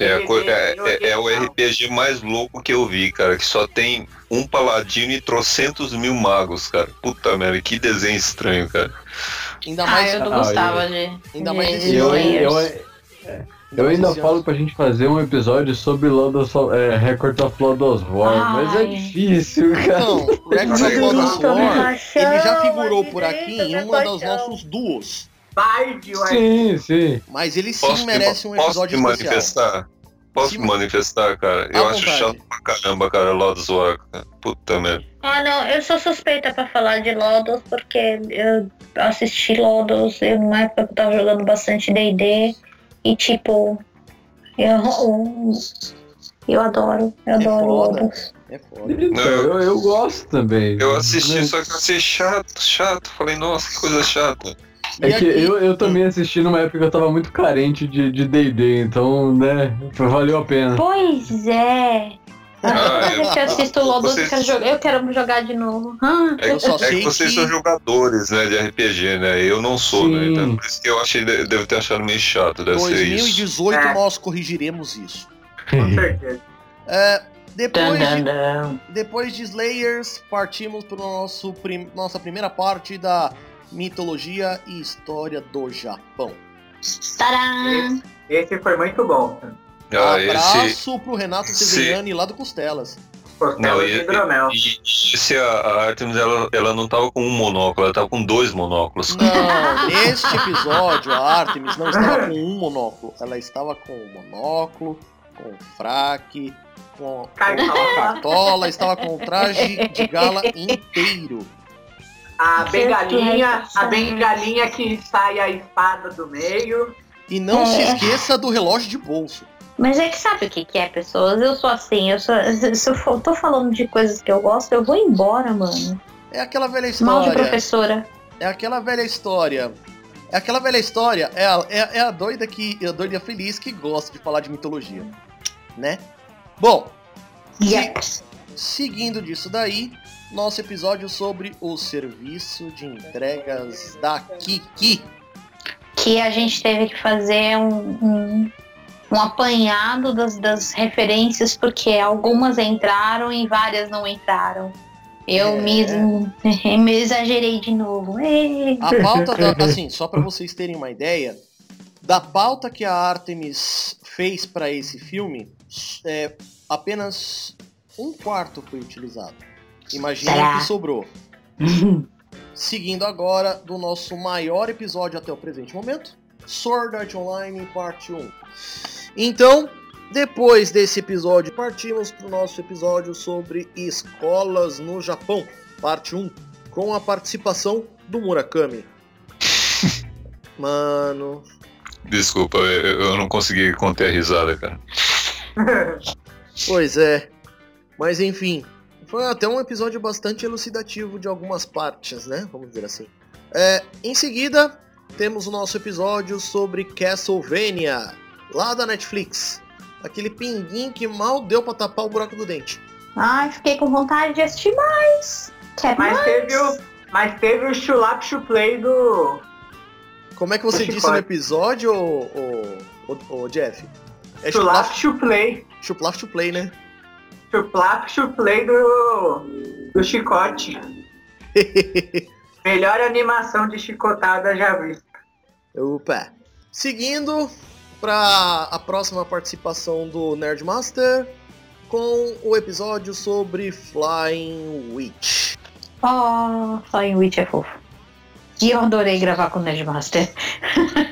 É, é- é- é o. RPG mais louco que eu vi, cara. Que só tem um paladino e trocentos mil magos, cara. Puta merda, que desenho estranho, cara. Ainda Ah, mais, eu não Ah, gostava de. ainda mais de eu. Slayers. eu, eu ainda falo pra gente fazer um episódio sobre Lodos, é, Record of Lodos War, mas é Ai. difícil, cara. Então, Record of Não, Lodoss tô me War, ele já figurou por aqui em uma dos nossos duos. Sim, sim. Mas ele sim Posso, merece me, um posso episódio me especial. manifestar? Posso me manifestar, cara? À Eu acho vontade. chato pra caramba, cara, Lotus War. cara. Puta merda. Ah, não, eu sou suspeita pra falar de Lodos porque eu assisti Lodos eu, numa época que eu tava jogando bastante DD e tipo, eu, eu, eu adoro, eu É adoro foda. É foda. Eu, eu gosto também. Eu assisti, Né? só que eu achei chato, chato. Falei, nossa, que coisa chata. É que eu, eu também assisti numa época que eu tava muito carente de de D&D, então, né, valeu a pena. Pois é. Ah, eu- que eu assisto Vocês- quero jogar, eu quero jogar de novo. Ah, É, Eu só é sei que vocês que- são jogadores, né, de RPG, né? Eu não sou, né? Sim. Então por isso que eu achei, devo ter achado meio chato, deve isso. 2018 É. nós corrigiremos isso. Com certeza. É, depois, dan, de, dan, dan. depois de Slayers, partimos para nosso prim- nossa primeira parte da mitologia e história do Japão. Tadã! Esse foi muito bom. Ah, esse, Abraço pro Renato se- Severiani lá do Costelas. Não, Costela e, e, e esse, a, a Artemis, ela, ela não tava com um monóculo, ela tava com dois monóculos. Não, neste episódio a Artemis não estava com um monóculo, ela estava com um monóculo, com um fraque, com Cartola. com cartola, estava com o traje de gala inteiro. A bengalinha, a bengalinha que sai a espada do meio. E não se É. esqueça do relógio de bolso. Mas é que sabe o que, que é, pessoas? Eu sou assim, eu sou, se eu for- tô falando de coisas que eu gosto, eu vou embora, mano. É aquela velha Mal de história. professora. É aquela velha história. É aquela velha história. É a, é, é a doida que. É a doida feliz que gosta de falar de mitologia. Né? Bom, Yep. seguindo disso daí, nosso episódio sobre o serviço de entregas da Kiki. Que a gente teve que fazer um, um, um apanhado das, das referências, porque algumas entraram e várias não entraram. Eu É. mesmo me exagerei de novo. A pauta, da, assim, só pra vocês terem uma ideia, da pauta que a Artemis fez pra esse filme, é, apenas um quarto foi utilizado. Imagina Será? o que sobrou. Seguindo agora do nosso maior episódio até o presente momento, Sword Art Online Parte 1. Então, depois desse episódio, partimos para o nosso episódio sobre escolas no Japão, Parte 1, com a participação do Murakami. Mano, Desculpa, eu, não consegui conter a risada, cara. pois é. Mas enfim, foi até um episódio bastante elucidativo de algumas partes, né? Vamos dizer assim. É, em seguida, temos o nosso episódio sobre Castlevania, lá da Netflix. Aquele pinguim que mal deu pra tapar o buraco do dente. Ai, fiquei com vontade de assistir mais. Quero Mas mais. teve o, mas teve o Chulap Chuplay do. Como é que você disse no episódio, ô, ô, ô, ô, Jeff? É Chulap Chuplay. chuplaf to play, né? Chuplap Chuplay do. do chicote. Melhor animação de chicotada já vista. Opa. Seguindo para a próxima participação do Nerdmaster, com o episódio sobre Flying Witch. Oh, Flying Witch é fofo. E eu adorei gravar com o Nerdmaster.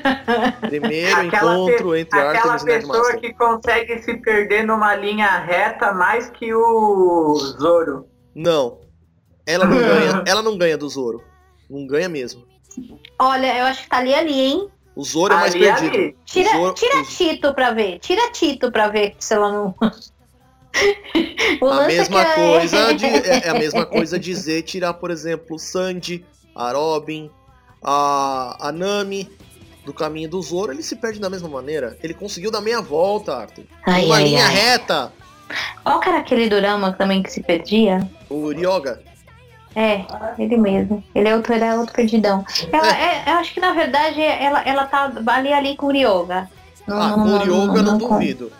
Primeiro Aquela encontro pe- entre Aquela Artemis e pessoa Nerdmaster. que consegue se perder numa linha reta mais que o Zoro. Não. Ela não ganha, ela não ganha do Zoro. Não ganha mesmo. Olha, eu acho que tá ali ali, hein? O Zoro é mais Ali, perdido. ali. Tira, Zoro- tira o- Tito pra ver. Tira Tito pra ver se ela não. A é mesma é- coisa de, é, é a mesma coisa dizer tirar, por exemplo, o Sandy, a Robin, a, a Nami do caminho do Zoro, ele se perde da mesma maneira. Ele conseguiu dar meia volta, Arthur. Ai, Uma ai, linha ai. reta. Ó, cara, aquele Durama também que se perdia. O Ryoga. É, ele mesmo. Ele é outro, ele é outro perdidão. Ela, é, eu acho que na verdade ela, ela tá ali ali com o Ryoga. Não- Ah, não- com o não- Ryoga não, não- duvido.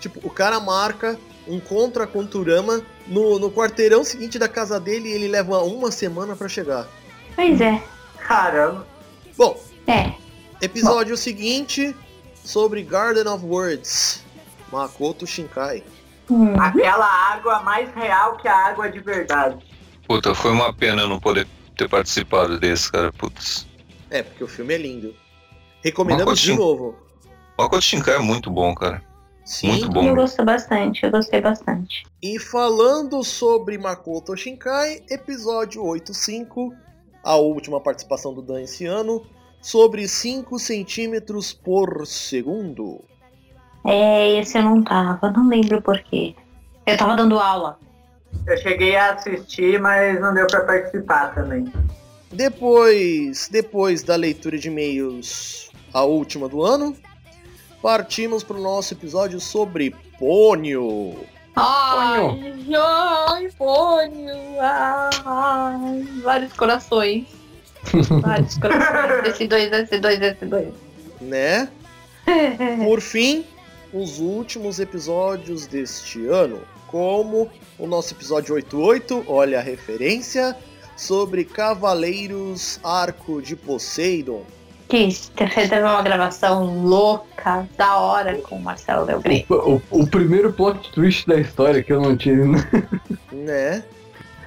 Tipo, o cara marca um contra com o Turama no, no quarteirão seguinte da casa dele e ele leva uma semana pra chegar. Pois é. Caramba. Bom, É. episódio seguinte sobre Garden of Words. Makoto Shinkai. Hum. Aquela água mais real que a água de verdade. Puta, foi uma pena eu não poder ter participado desse, cara. Putz. É, porque o filme é lindo. Recomendamos Makoto de novo. Makoto Shinkai é muito bom, cara. Sim. Muito Eu bom. gosto bastante, eu gostei bastante. E falando sobre Makoto Shinkai, episódio 85, a última participação do Dan esse ano, sobre 5 centímetros por segundo. É, esse eu não tava, não lembro por quê. Eu tava dando aula. Eu cheguei a assistir, mas não deu pra participar também. Depois, depois da leitura de e-mails, a última do ano, partimos para o nosso episódio sobre Pônio. Ai, ai, pônio, ai, vários corações. Vários corações. Esse dois, esse dois, esse dois. né? Por fim, os últimos episódios deste ano, como o nosso episódio 88, olha a referência, sobre Cavaleiros Arco de Poseidon. Que teve uma gravação louca, da hora com o Marcelo Delgri. O, o- o primeiro plot twist da história que eu não tive. Né?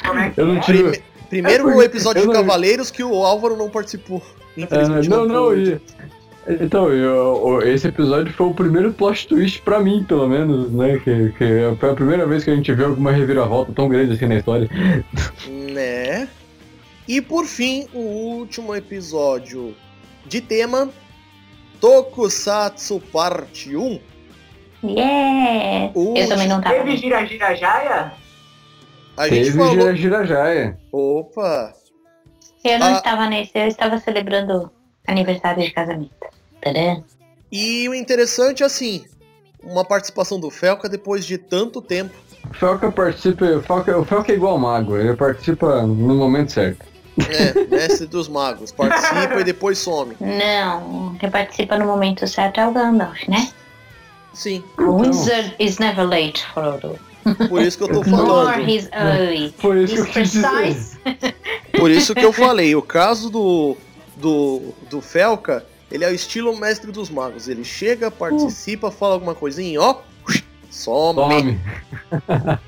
Como é que Eu não é? tive. Prime- primeiro É episódio de não- Cavaleiros que o Álvaro não participou. É, Infelizmente não, não, pôde. e, então, eu- esse episódio foi o primeiro plot twist pra mim, pelo menos, né? Que, que foi a primeira vez que a gente viu alguma reviravolta tão grande assim na história. Né? E por fim, o último episódio de tema Tokusatsu Parte 1. Yeah! O Eu também não tava. Teve gira gira jaia? A gente Teve falou. Gira Gira Jaia. Opa! Eu não Ah. estava nesse, eu estava celebrando aniversário de casamento. Tadã. E o interessante é assim, uma participação do Felca depois de tanto tempo. O Felca participa. O Felca, o Felca é igual ao mago, ele participa no momento certo. É, mestre dos magos. Participa e depois some. Não, quem participa no momento certo é o Gandalf, né? Sim, Então. wizard is never late, Frodo. por isso que eu tô falando. he's early. Foi isso que eu quis dizer. precise. Por isso que eu falei. O caso do, do, do Felca, ele é o estilo mestre dos magos. Ele chega, participa, fala alguma coisinha, ó, some. Tome.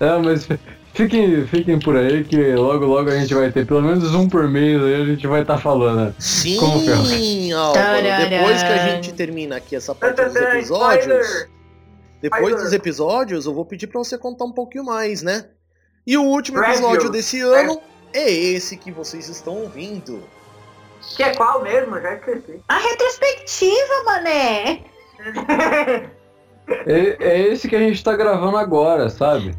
é, mas fiquem, fiquem por aí que logo logo a gente vai ter pelo menos um por mês aí a gente vai estar falando. Sim, Como? Álvaro. Depois que a gente termina aqui essa parte dos episódios. Depois dos episódios, eu vou pedir pra você contar um pouquinho mais, né? E o último episódio desse ano é esse que vocês estão ouvindo. Que é qual mesmo? Já esqueci. A retrospectiva, mané. É, é esse que a gente tá gravando agora, sabe?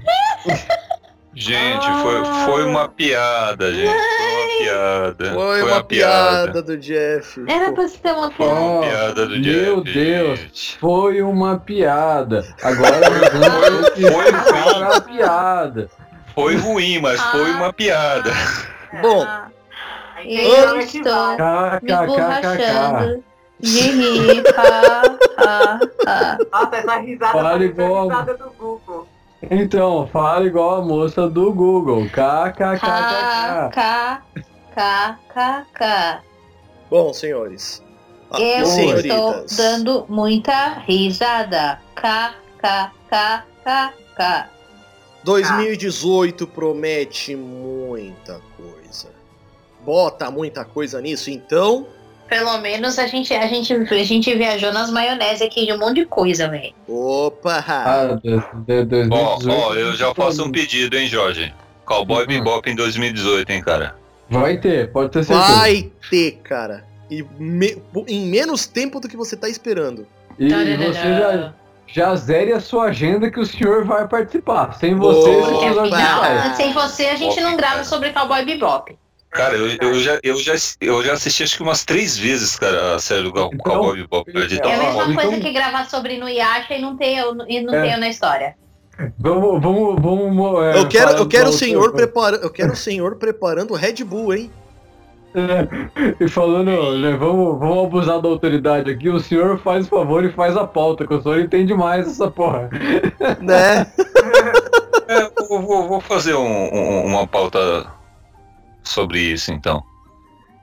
Gente, foi, foi uma piada, gente. Foi uma piada. Foi, uma piada do Jeff. Era pra ser uma Foi piada. uma Oh, piada do meu Jeff, Deus. gente. Foi uma piada. Agora nós vamos Foi, foi explicar a piada. Foi ruim, mas foi Ah. uma piada. Bom, Ah, A eu é estou me borrachando de rir. Ha, ha, ha. Nossa, essa risada Fale parece a igual. risada do Google. Então, fala igual a moça do Google. Ha, KKKK. K, K, K, K. bom, senhores. Ah, Eu estou dando muita risada. K, K, K, KKK. 2018 promete muita coisa. Bota muita coisa nisso, então. Pelo menos a gente, a, gente, a gente viajou nas maionese aqui de um monte de coisa, velho. Opa! Ah, de, de, 2018. Ó, ó, eu já faço um pedido, hein, Jorge? Cowboy Uhum. Bebop em 2018, hein, cara? Vai ter, pode ter certeza. Vai ter, cara. E me- em menos tempo do que você tá esperando. E você já, já zere a sua agenda que o senhor vai participar. Sem você, Porque episódio não sem você a gente não grava Cara. sobre Cowboy Bebop. Cara, eu, eu, já, eu, já, eu já assisti acho que umas três vezes, cara, a série do Cow- Então, Cowboy Bebop. é É a Então, mesma então- coisa que gravar sobre Inuyasha e não ter eu, e não É. ter eu na história. Vamos, vamos, vamos. é, eu quero, eu quero o senhor preparando. Eu quero o senhor preparando o Red Bull, hein? É, e falando, né, vamos, vamos abusar da autoridade aqui, o senhor faz o favor e faz a pauta, que o senhor entende mais essa porra. Né? É, eu vou, vou fazer um- um- uma pauta sobre isso, então.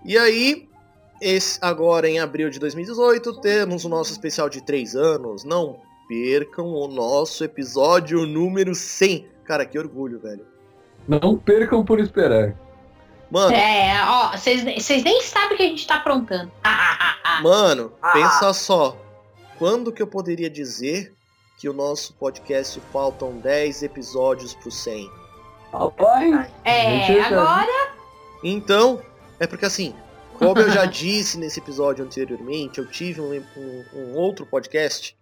E aí, esse, agora em abril de 2018, temos o nosso especial de 3 anos. Não percam o nosso episódio número 100. Cara, que orgulho, velho. Não percam por esperar. Mano, É, ó, vocês vocês nem sabem o que a gente tá aprontando. Ah, ah, ah, ah. mano, Ah. pensa só. Quando que eu poderia dizer que o nosso podcast faltam 10 episódios pro 100? Rapaz, É, agora. Então, é porque assim, como eu já disse nesse episódio anteriormente, eu tive um, um- um outro podcast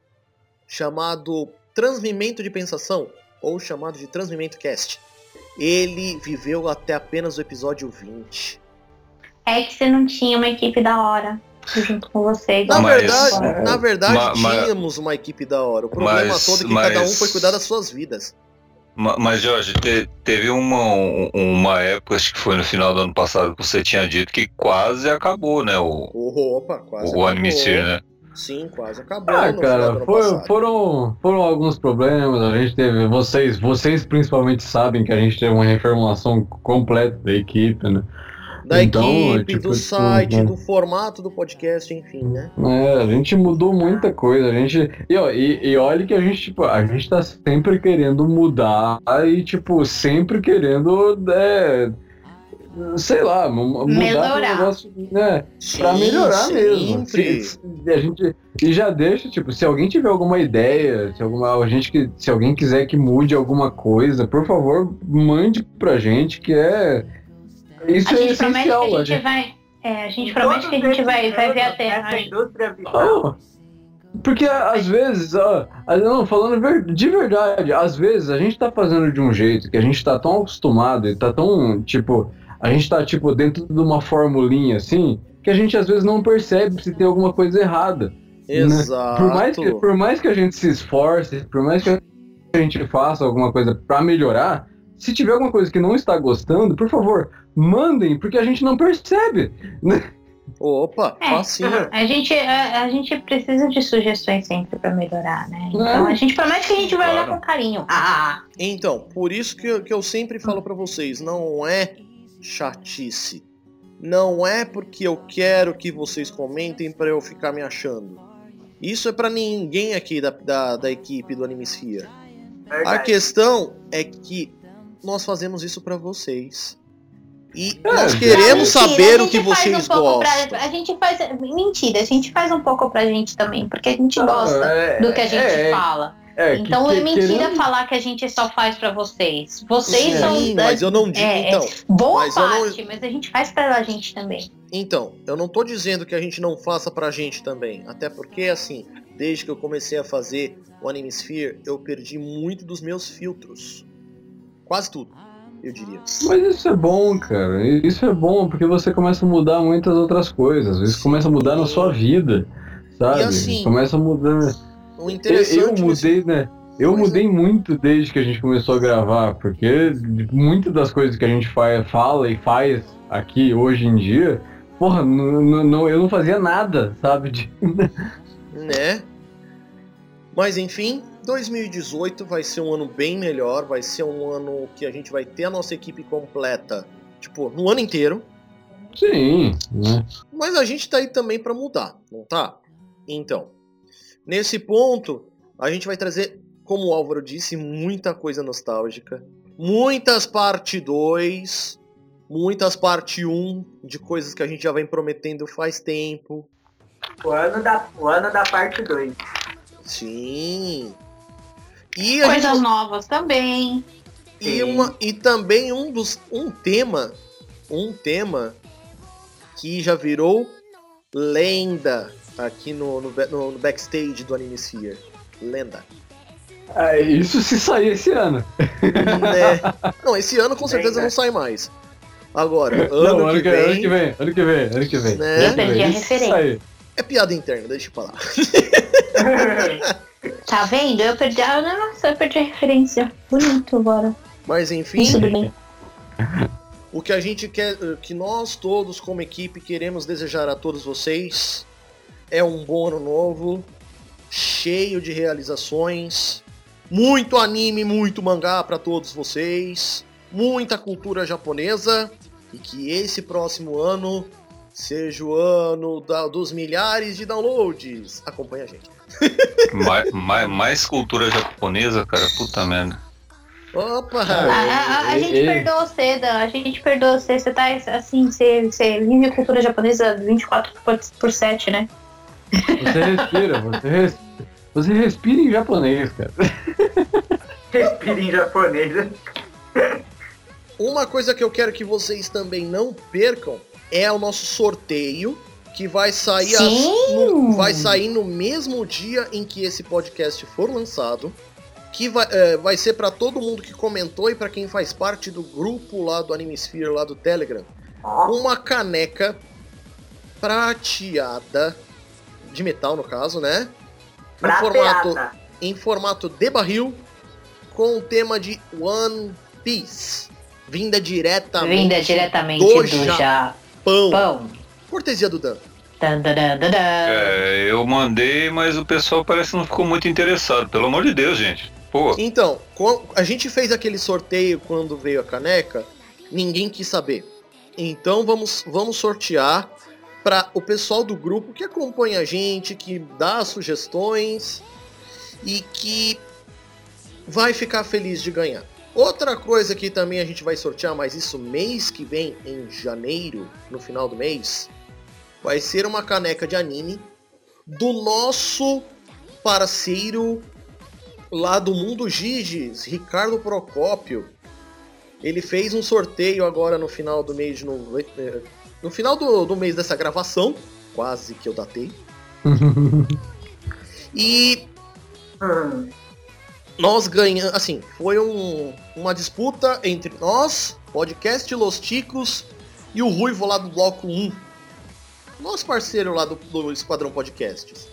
chamado Transmimento de Pensação, ou chamado de Transmimento Cast. Ele viveu até apenas o episódio 20. É que você não tinha uma equipe da hora junto com você. Na Mas- verdade, É. na verdade Ma- ma- tínhamos uma equipe da hora. O problema Mas- todo é que cada um mas- foi cuidar das suas vidas. Ma- Mas, Jorge, te- teve uma, um- uma época, acho que foi no final do ano passado, que você tinha dito que quase acabou, né? O, opa, quase o acabou. Anime Sphere, né? Sim, quase acabou. ah, no final do cara, ano foi- foram, foram alguns problemas, a gente teve, vocês, vocês principalmente sabem que a gente teve uma reformulação completa da equipe, né? Da Então, equipe, tipo, do site, né? do formato do podcast, enfim, né? É, a gente mudou muita coisa, a gente. E, ó, e, e olha que a gente, tipo, a gente tá sempre querendo mudar e, tipo, sempre querendo. É, sei lá, mu- mudar Melhorar. negócio, né? Pra Sim, melhorar mesmo. sempre. Se- se- a gente, e já deixa, tipo, se alguém tiver alguma ideia, se, alguma, a gente que, se alguém quiser que mude alguma coisa, por favor, mande pra gente, que é. Isso A é gente promete que essencial. a gente vai. É, a gente promete que a gente vai, vai ver indústria vital. Oh, porque às vezes, ó, a- não, falando de verdade, às vezes a gente tá fazendo de um jeito que a gente tá tão acostumado e tá tão, tipo, a gente tá, tipo, dentro de uma formulinha assim, que a gente às vezes não percebe se tem alguma coisa errada. Exato. Por mais, que, por mais que a gente se esforce, por mais que a gente faça alguma coisa pra melhorar, se tiver alguma coisa que não está gostando, por favor, mandem, porque a gente não percebe. Opa, É. facinho. A gente, a, a gente precisa de sugestões sempre pra melhorar, né? Então É. a gente promete que a gente vai olhar Claro. com carinho. Ah, Então, por isso que eu, que eu sempre falo pra vocês, não é chatice. Não é porque eu quero que vocês comentem pra eu ficar me achando. Isso é pra ninguém aqui da, da, da equipe do Animesphere. A questão é que nós fazemos isso pra vocês. E É, nós queremos Mentira, saber o que vocês um gostam. Pra, a gente faz. Mentira, a gente faz um pouco pra gente também, porque a gente gosta É, do que a gente é, fala. é, então que- é mentira querendo- falar que a gente só faz pra vocês. Vocês Sim, são. mas eu não digo. é, então, Boa mas eu não- parte, mas a gente faz pra gente também. Então, eu não tô dizendo que a gente não faça pra gente também. Até porque, assim, desde que eu comecei a fazer o Animesphere, eu perdi muito dos meus filtros. Quase tudo, eu diria. Mas isso é bom, cara. Isso é bom porque você começa a mudar muitas outras coisas. Isso começa a mudar na sua vida, sabe? E assim, começa a mudar. O Eu, interessante eu nesse- mudei, né? Eu é. mudei muito desde que a gente começou a gravar, porque muitas das coisas que a gente fa- fala e faz aqui hoje em dia, porra, não, eu não fazia nada, sabe? De- né? Mas enfim, 2018 vai ser um ano bem melhor, vai ser um ano que a gente vai ter a nossa equipe completa, tipo, no ano inteiro. Sim, né? Mas a gente tá aí também pra mudar, não tá? Então, nesse ponto, a gente vai trazer como o Álvaro disse, muita coisa nostálgica. Muitas parte 2, muitas parte 1 um, de coisas que a gente já vem prometendo faz tempo. O ano da, o ano da parte 2. Sim. E, a Coisas gente, novas também. e, uma, e também um dos um tema, um tema que já virou lenda aqui no, no, no- no backstage do Animesphere. Lenda. É, isso se sair esse ano. Né? Não, esse ano com certeza Lenda. não sai mais. Agora, ano, Não, ano que, que, vem, ano que vem, ano que vem, ano que vem. Né? Eu perdi a referência. é piada interna, deixa eu falar. Tá vendo? Eu perdi a. Nossa, eu perdi a referência. Bonito agora. Mas enfim, Tudo bem. o que a gente quer, que nós todos como equipe queremos desejar a todos vocês é um bom ano novo, cheio de realizações, muito anime, muito mangá para todos vocês, muita cultura japonesa e que esse próximo ano seja o ano da- dos milhares de downloads. Acompanha a gente. Mais, mais, mais cultura japonesa, cara, puta merda. Opa! A, a- a gente e- perdoa você, Dan. A gente perdoa você. Você tá assim, você, você vive cultura japonesa 24 por, por 7, né? Você respira, você respira. Você respira em japonês, cara. Respira em japonês. Uma coisa que eu quero que vocês também não percam é o nosso sorteio que vai sair no, vai sair no mesmo dia em que esse podcast for lançado. Que vai, é, vai ser para todo mundo que comentou e para quem faz parte do grupo lá do Animesphere, lá do Telegram. Uma caneca prateada, de metal no caso, né? Em formato, prateada. em formato de barril, com o tema de One Piece. Vinda diretamente Vinda diretamente do do, Japão. Japão. Cortesia do Dan. É, eu mandei, mas o pessoal parece que não ficou muito interessado. Pelo amor de Deus, gente. Pô, Então, a gente fez aquele sorteio quando veio a caneca, ninguém quis saber. Então vamos, vamos sortear para o pessoal do grupo que acompanha a gente, que dá sugestões e que vai ficar feliz de ganhar. Outra coisa que também a gente vai sortear, mas isso mês que vem, em janeiro, no final do mês, vai ser uma caneca de anime do nosso parceiro lá do Mundo Giges, Ricardo Procópio. Ele fez um sorteio agora no final do mês de nove... eh, no final do, do mês dessa gravação, quase que eu datei. E Hum, nós ganhamos, assim, foi um- uma disputa entre nós, podcast Los Ticos e o Ruivo lá do Bloco 1. Nosso parceiro lá do, do Esquadrão Podcasts.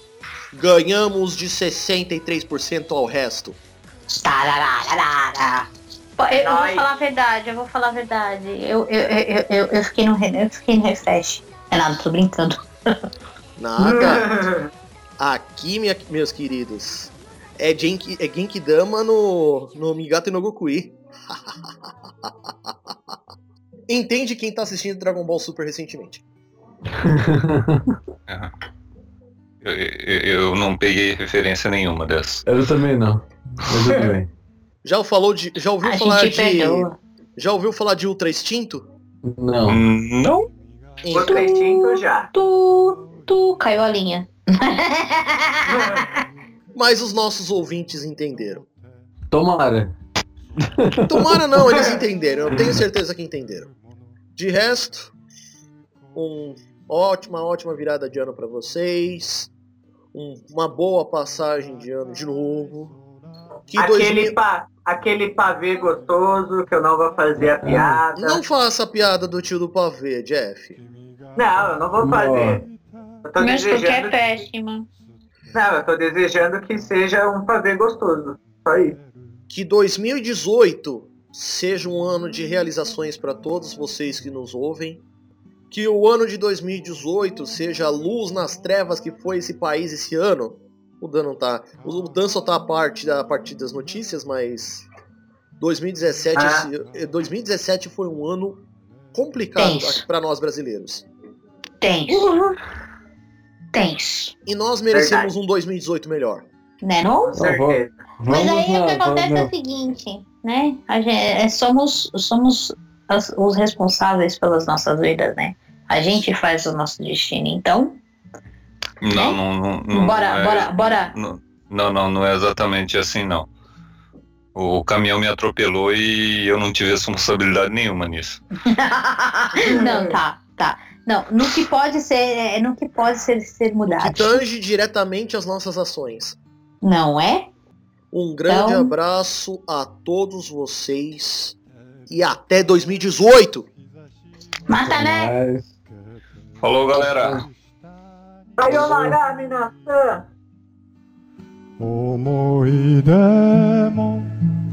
Ganhamos de 63% ao resto. Eu, eu vou falar a verdade, eu vou falar a verdade. Eu, eu, eu, eu, eu fiquei no, eu fiquei no refresh. É nada, tô brincando. Nada. Aqui, minha- meus queridos, é, Genki, é Genkidama no, no Migato no Gokui. Entende quem tá assistindo Dragon Ball Super recentemente. Eu, eu- eu não peguei referência nenhuma dessa. Eu também não. Mas tudo bem. Já, falou de, já ouviu A falar de. Já ouviu falar de Ultra Extinto? Não. Não? Outro extinto já. Tu, tu caiu a linha. Mas os nossos ouvintes entenderam. Tomara. Tomara não, eles entenderam. Eu tenho certeza que entenderam. De resto, um ótima, ótima virada de ano pra vocês. Um- uma boa passagem de ano de novo. Que Aquele, 2000 pa, aquele pavê gostoso que eu não vou fazer a piada. Não faça a piada do tio do pavê, Jeff. Não, eu não vou fazer. Eu tô Mas porque é péssima. Não, eu tô desejando que seja um pavê gostoso. Só isso. Que 2018 seja um ano de realizações para todos vocês que nos ouvem. Que o ano de 2018 seja a luz nas trevas que foi esse país esse ano. O Dan não tá. O Dan só tá a parte da a partir das notícias, mas 2017, Ah. esse- eh, 2017 foi um ano complicado para nós brasileiros. Tenso. Tenso. E nós merecemos Verdade. um 2018 melhor. Né não? Certeza. Mas Vamos aí o que acontece é o seguinte, né? A gente, é, somos somos as- os responsáveis pelas nossas vidas, né? A gente faz o nosso destino. Então, Não, não, não. não bora, é- bora, bora. Não, não, não, não é exatamente assim, não. O caminhão me atropelou e eu não tive responsabilidade nenhuma nisso. Não, tá, tá. Não, no que pode ser, é, no que pode ser, ser Que mudado. tange diretamente as nossas ações. Não é? Um grande Então- abraço a todos vocês e até 2018. Mata, né? Falou, galera! Sayonara, minasan! 思い出も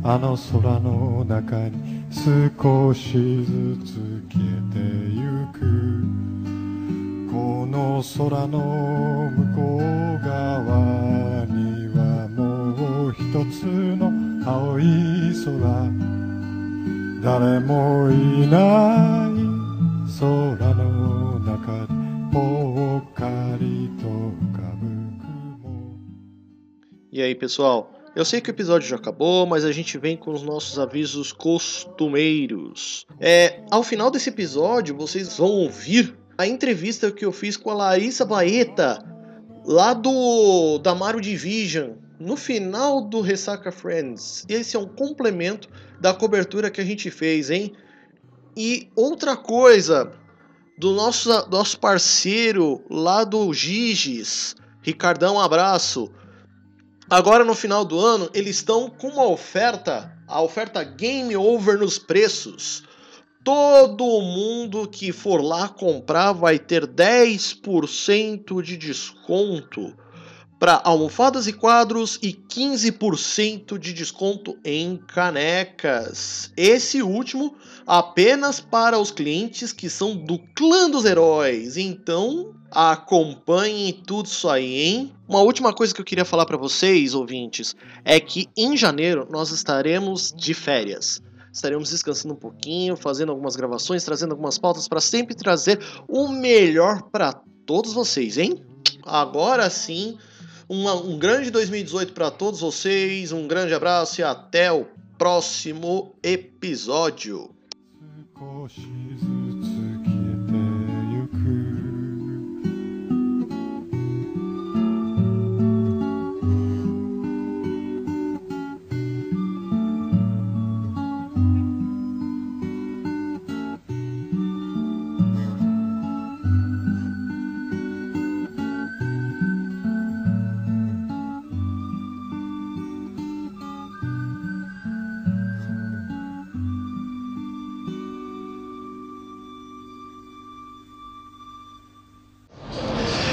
あの空の中に少しずつ消えてゆくこの空の向こう側にはもう一つの青い空誰もいない pessoal? Eu sei que o episódio já acabou, mas a gente vem com os nossos avisos costumeiros. É, ao final desse episódio, vocês vão ouvir a entrevista que eu fiz com a Larissa Baeta, lá do da Mario Division, no final do Ressaca Friends. Esse é um complemento da cobertura que a gente fez, hein? E outra coisa, do nosso, nosso parceiro lá do Giges, Ricardão, um abraço. Agora no final do ano, eles estão com uma oferta, a oferta Game Over nos preços. Todo mundo que for lá comprar vai ter 10% de desconto para almofadas e quadros e 15% de desconto em canecas. Esse último apenas para os clientes que são do clã dos heróis. Então, acompanhem tudo isso aí, hein? Uma última coisa que eu queria falar para vocês, ouvintes, é que em janeiro nós estaremos de férias. Estaremos descansando um pouquinho, fazendo algumas gravações, trazendo algumas pautas para sempre trazer o melhor para todos vocês, hein? Agora sim, uma- um grande 2018 para todos vocês, um grande abraço e até o próximo episódio.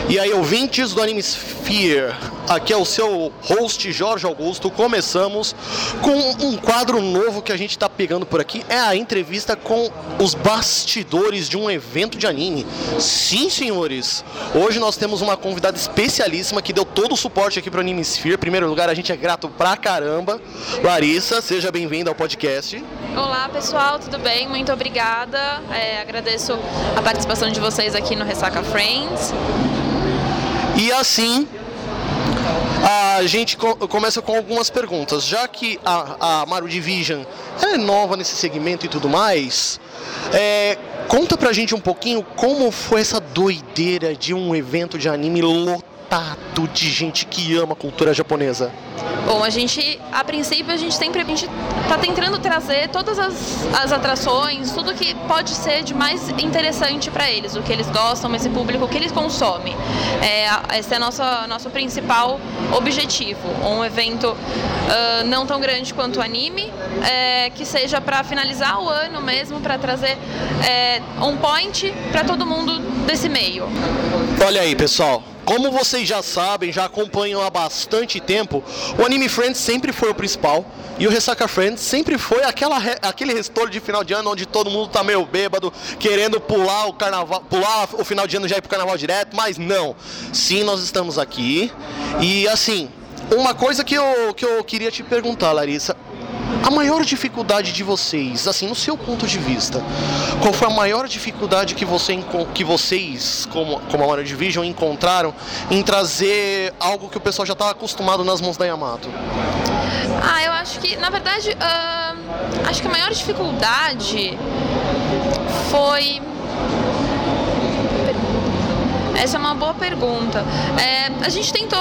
E aí, ouvintes do Anime Sphere, aqui é o seu host Jorge Augusto. Começamos com um quadro novo que a gente está pegando por aqui. É a entrevista com os bastidores de um evento de anime. Sim, senhores. Hoje nós temos uma convidada especialíssima que deu todo o suporte aqui para o Anime Sphere. Em primeiro lugar, a gente é grato pra caramba. Larissa, seja bem-vinda ao podcast. Olá pessoal, tudo bem? Muito obrigada. É, agradeço a participação de vocês aqui no Ressaca Friends. E assim, a gente co- começa com algumas perguntas. Já que a, a Maru Division é nova nesse segmento e tudo mais, é, conta pra gente um pouquinho como foi essa doideira de um evento de anime lotado de gente que ama a cultura japonesa. Bom, a gente, a princípio, a gente sempre a gente tá tentando trazer todas as, as atrações, tudo que pode ser de mais interessante para eles, o que eles gostam, esse público, o que eles consomem. É, esse é nosso, nosso principal objetivo. Um evento ah, não tão grande quanto o anime, é, que seja para finalizar o ano mesmo, para trazer é, um point para todo mundo desse meio. Olha aí, pessoal. Como vocês já sabem, já acompanham há bastante tempo, o Anime Friends sempre foi o principal e o Ressaca Friends sempre foi aquela, aquele restolho de final de ano onde todo mundo tá meio bêbado, querendo pular o carnaval, pular o final de ano já ir pro carnaval direto, mas não. Sim, nós estamos aqui. E assim, uma coisa que eu, que eu queria te perguntar, Larissa. A maior dificuldade de vocês, assim, no seu ponto de vista, qual foi a maior dificuldade que, você, que vocês, como, como a Mario Division, encontraram em trazer algo que o pessoal já está acostumado nas mãos da Yamato? Ah, eu acho que, na verdade, ahn, acho que a maior dificuldade foi. Essa é uma boa pergunta. É, a gente tentou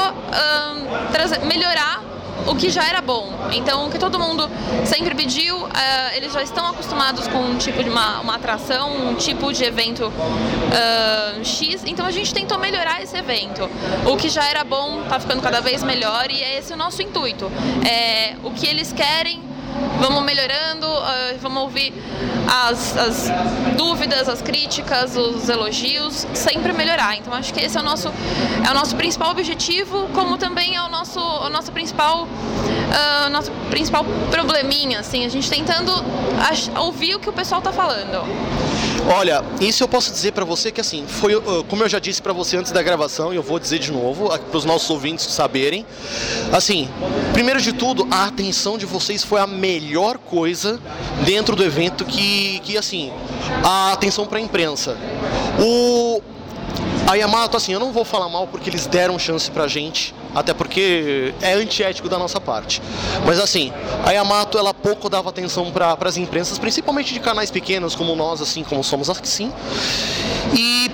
trazer, melhorar o que já era bom. Então, o que todo mundo sempre pediu, ah, eles já estão acostumados com um tipo de uma, uma atração, um tipo de evento ah, X. Então, a gente tentou melhorar esse evento. O que já era bom está ficando cada vez melhor e é esse o nosso intuito. É, o que eles querem vamos melhorando, ah, vamos ouvir as, as dúvidas, as críticas, os elogios, sempre melhorar. Então acho que esse é o nosso, é o nosso principal objetivo, como também é o nosso, o nosso principal, ah, nosso principal probleminha, assim, a gente tentando ouvir o que o pessoal tá falando. Olha, isso eu posso dizer pra você que assim, foi, uh, como eu já disse pra você antes da gravação, e eu vou dizer de novo, para os nossos ouvintes saberem. Assim, primeiro de tudo, a atenção de vocês foi a melhor coisa dentro do evento que, que assim, a atenção pra imprensa. O a Yamato, assim, eu não vou falar mal porque eles deram chance pra gente, até porque é antiético da nossa parte. Mas assim, a Yamato, ela pouco dava atenção para as imprensas, principalmente de canais pequenos como nós, assim, como somos assim. E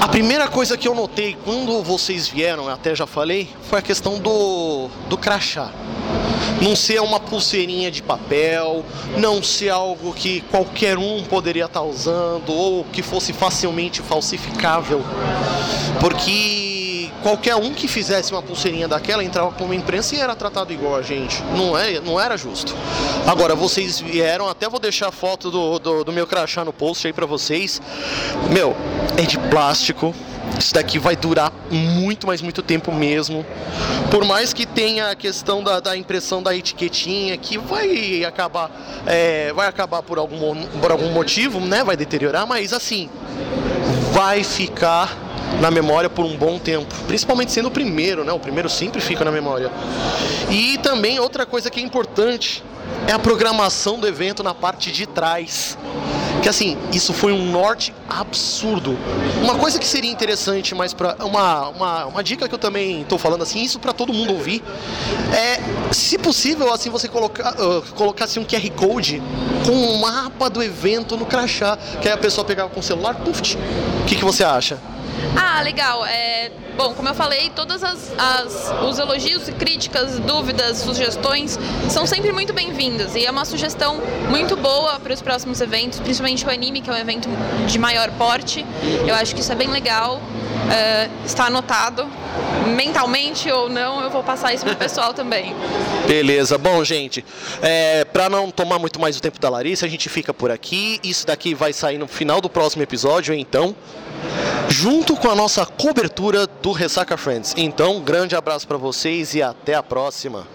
a primeira coisa que eu notei quando vocês vieram, eu até já falei, foi a questão do, do crachá. Não ser uma pulseirinha de papel, não ser algo que qualquer um poderia estar usando ou que fosse facilmente falsificável. Porque qualquer um que fizesse uma pulseirinha daquela entrava como imprensa e era tratado igual a gente. Não, é, não era justo. Agora, vocês vieram, até vou deixar a foto do, do, do meu crachá no post aí pra vocês. Meu, é de plástico. Isso daqui vai durar muito, mas muito tempo mesmo. Por mais que tenha a questão da, da impressão da etiquetinha, que vai acabar, é, vai acabar por algum, por algum motivo, né? Vai deteriorar, mas assim, vai ficar na memória por um bom tempo, principalmente sendo o primeiro, né? O primeiro sempre fica na memória. E também outra coisa que é importante é a programação do evento na parte de trás. Que assim, isso foi um norte absurdo. Uma coisa que seria interessante, mas para uma, uma, uma dica que eu também estou falando assim, isso para todo mundo ouvir, é, se possível, assim você colocar, ah, colocasse um QR Code com o mapa do evento no crachá, que aí a pessoa pegava com o celular, puf, o que, que você acha? Ah, legal. É, bom, como eu falei, todas as, as- os elogios, críticas, dúvidas, sugestões são sempre muito bem-vindas e é uma sugestão muito boa para os próximos eventos, principalmente o anime, que é um evento de maior porte. Eu acho que isso é bem legal. É, está anotado, mentalmente ou não, eu vou passar isso pro pessoal também. Beleza, bom gente, é, para não tomar muito mais o tempo da Larissa, a gente fica por aqui. Isso daqui vai sair no final do próximo episódio, então, junto com a nossa cobertura do Ressaca Friends. Então, grande abraço para vocês e até a próxima.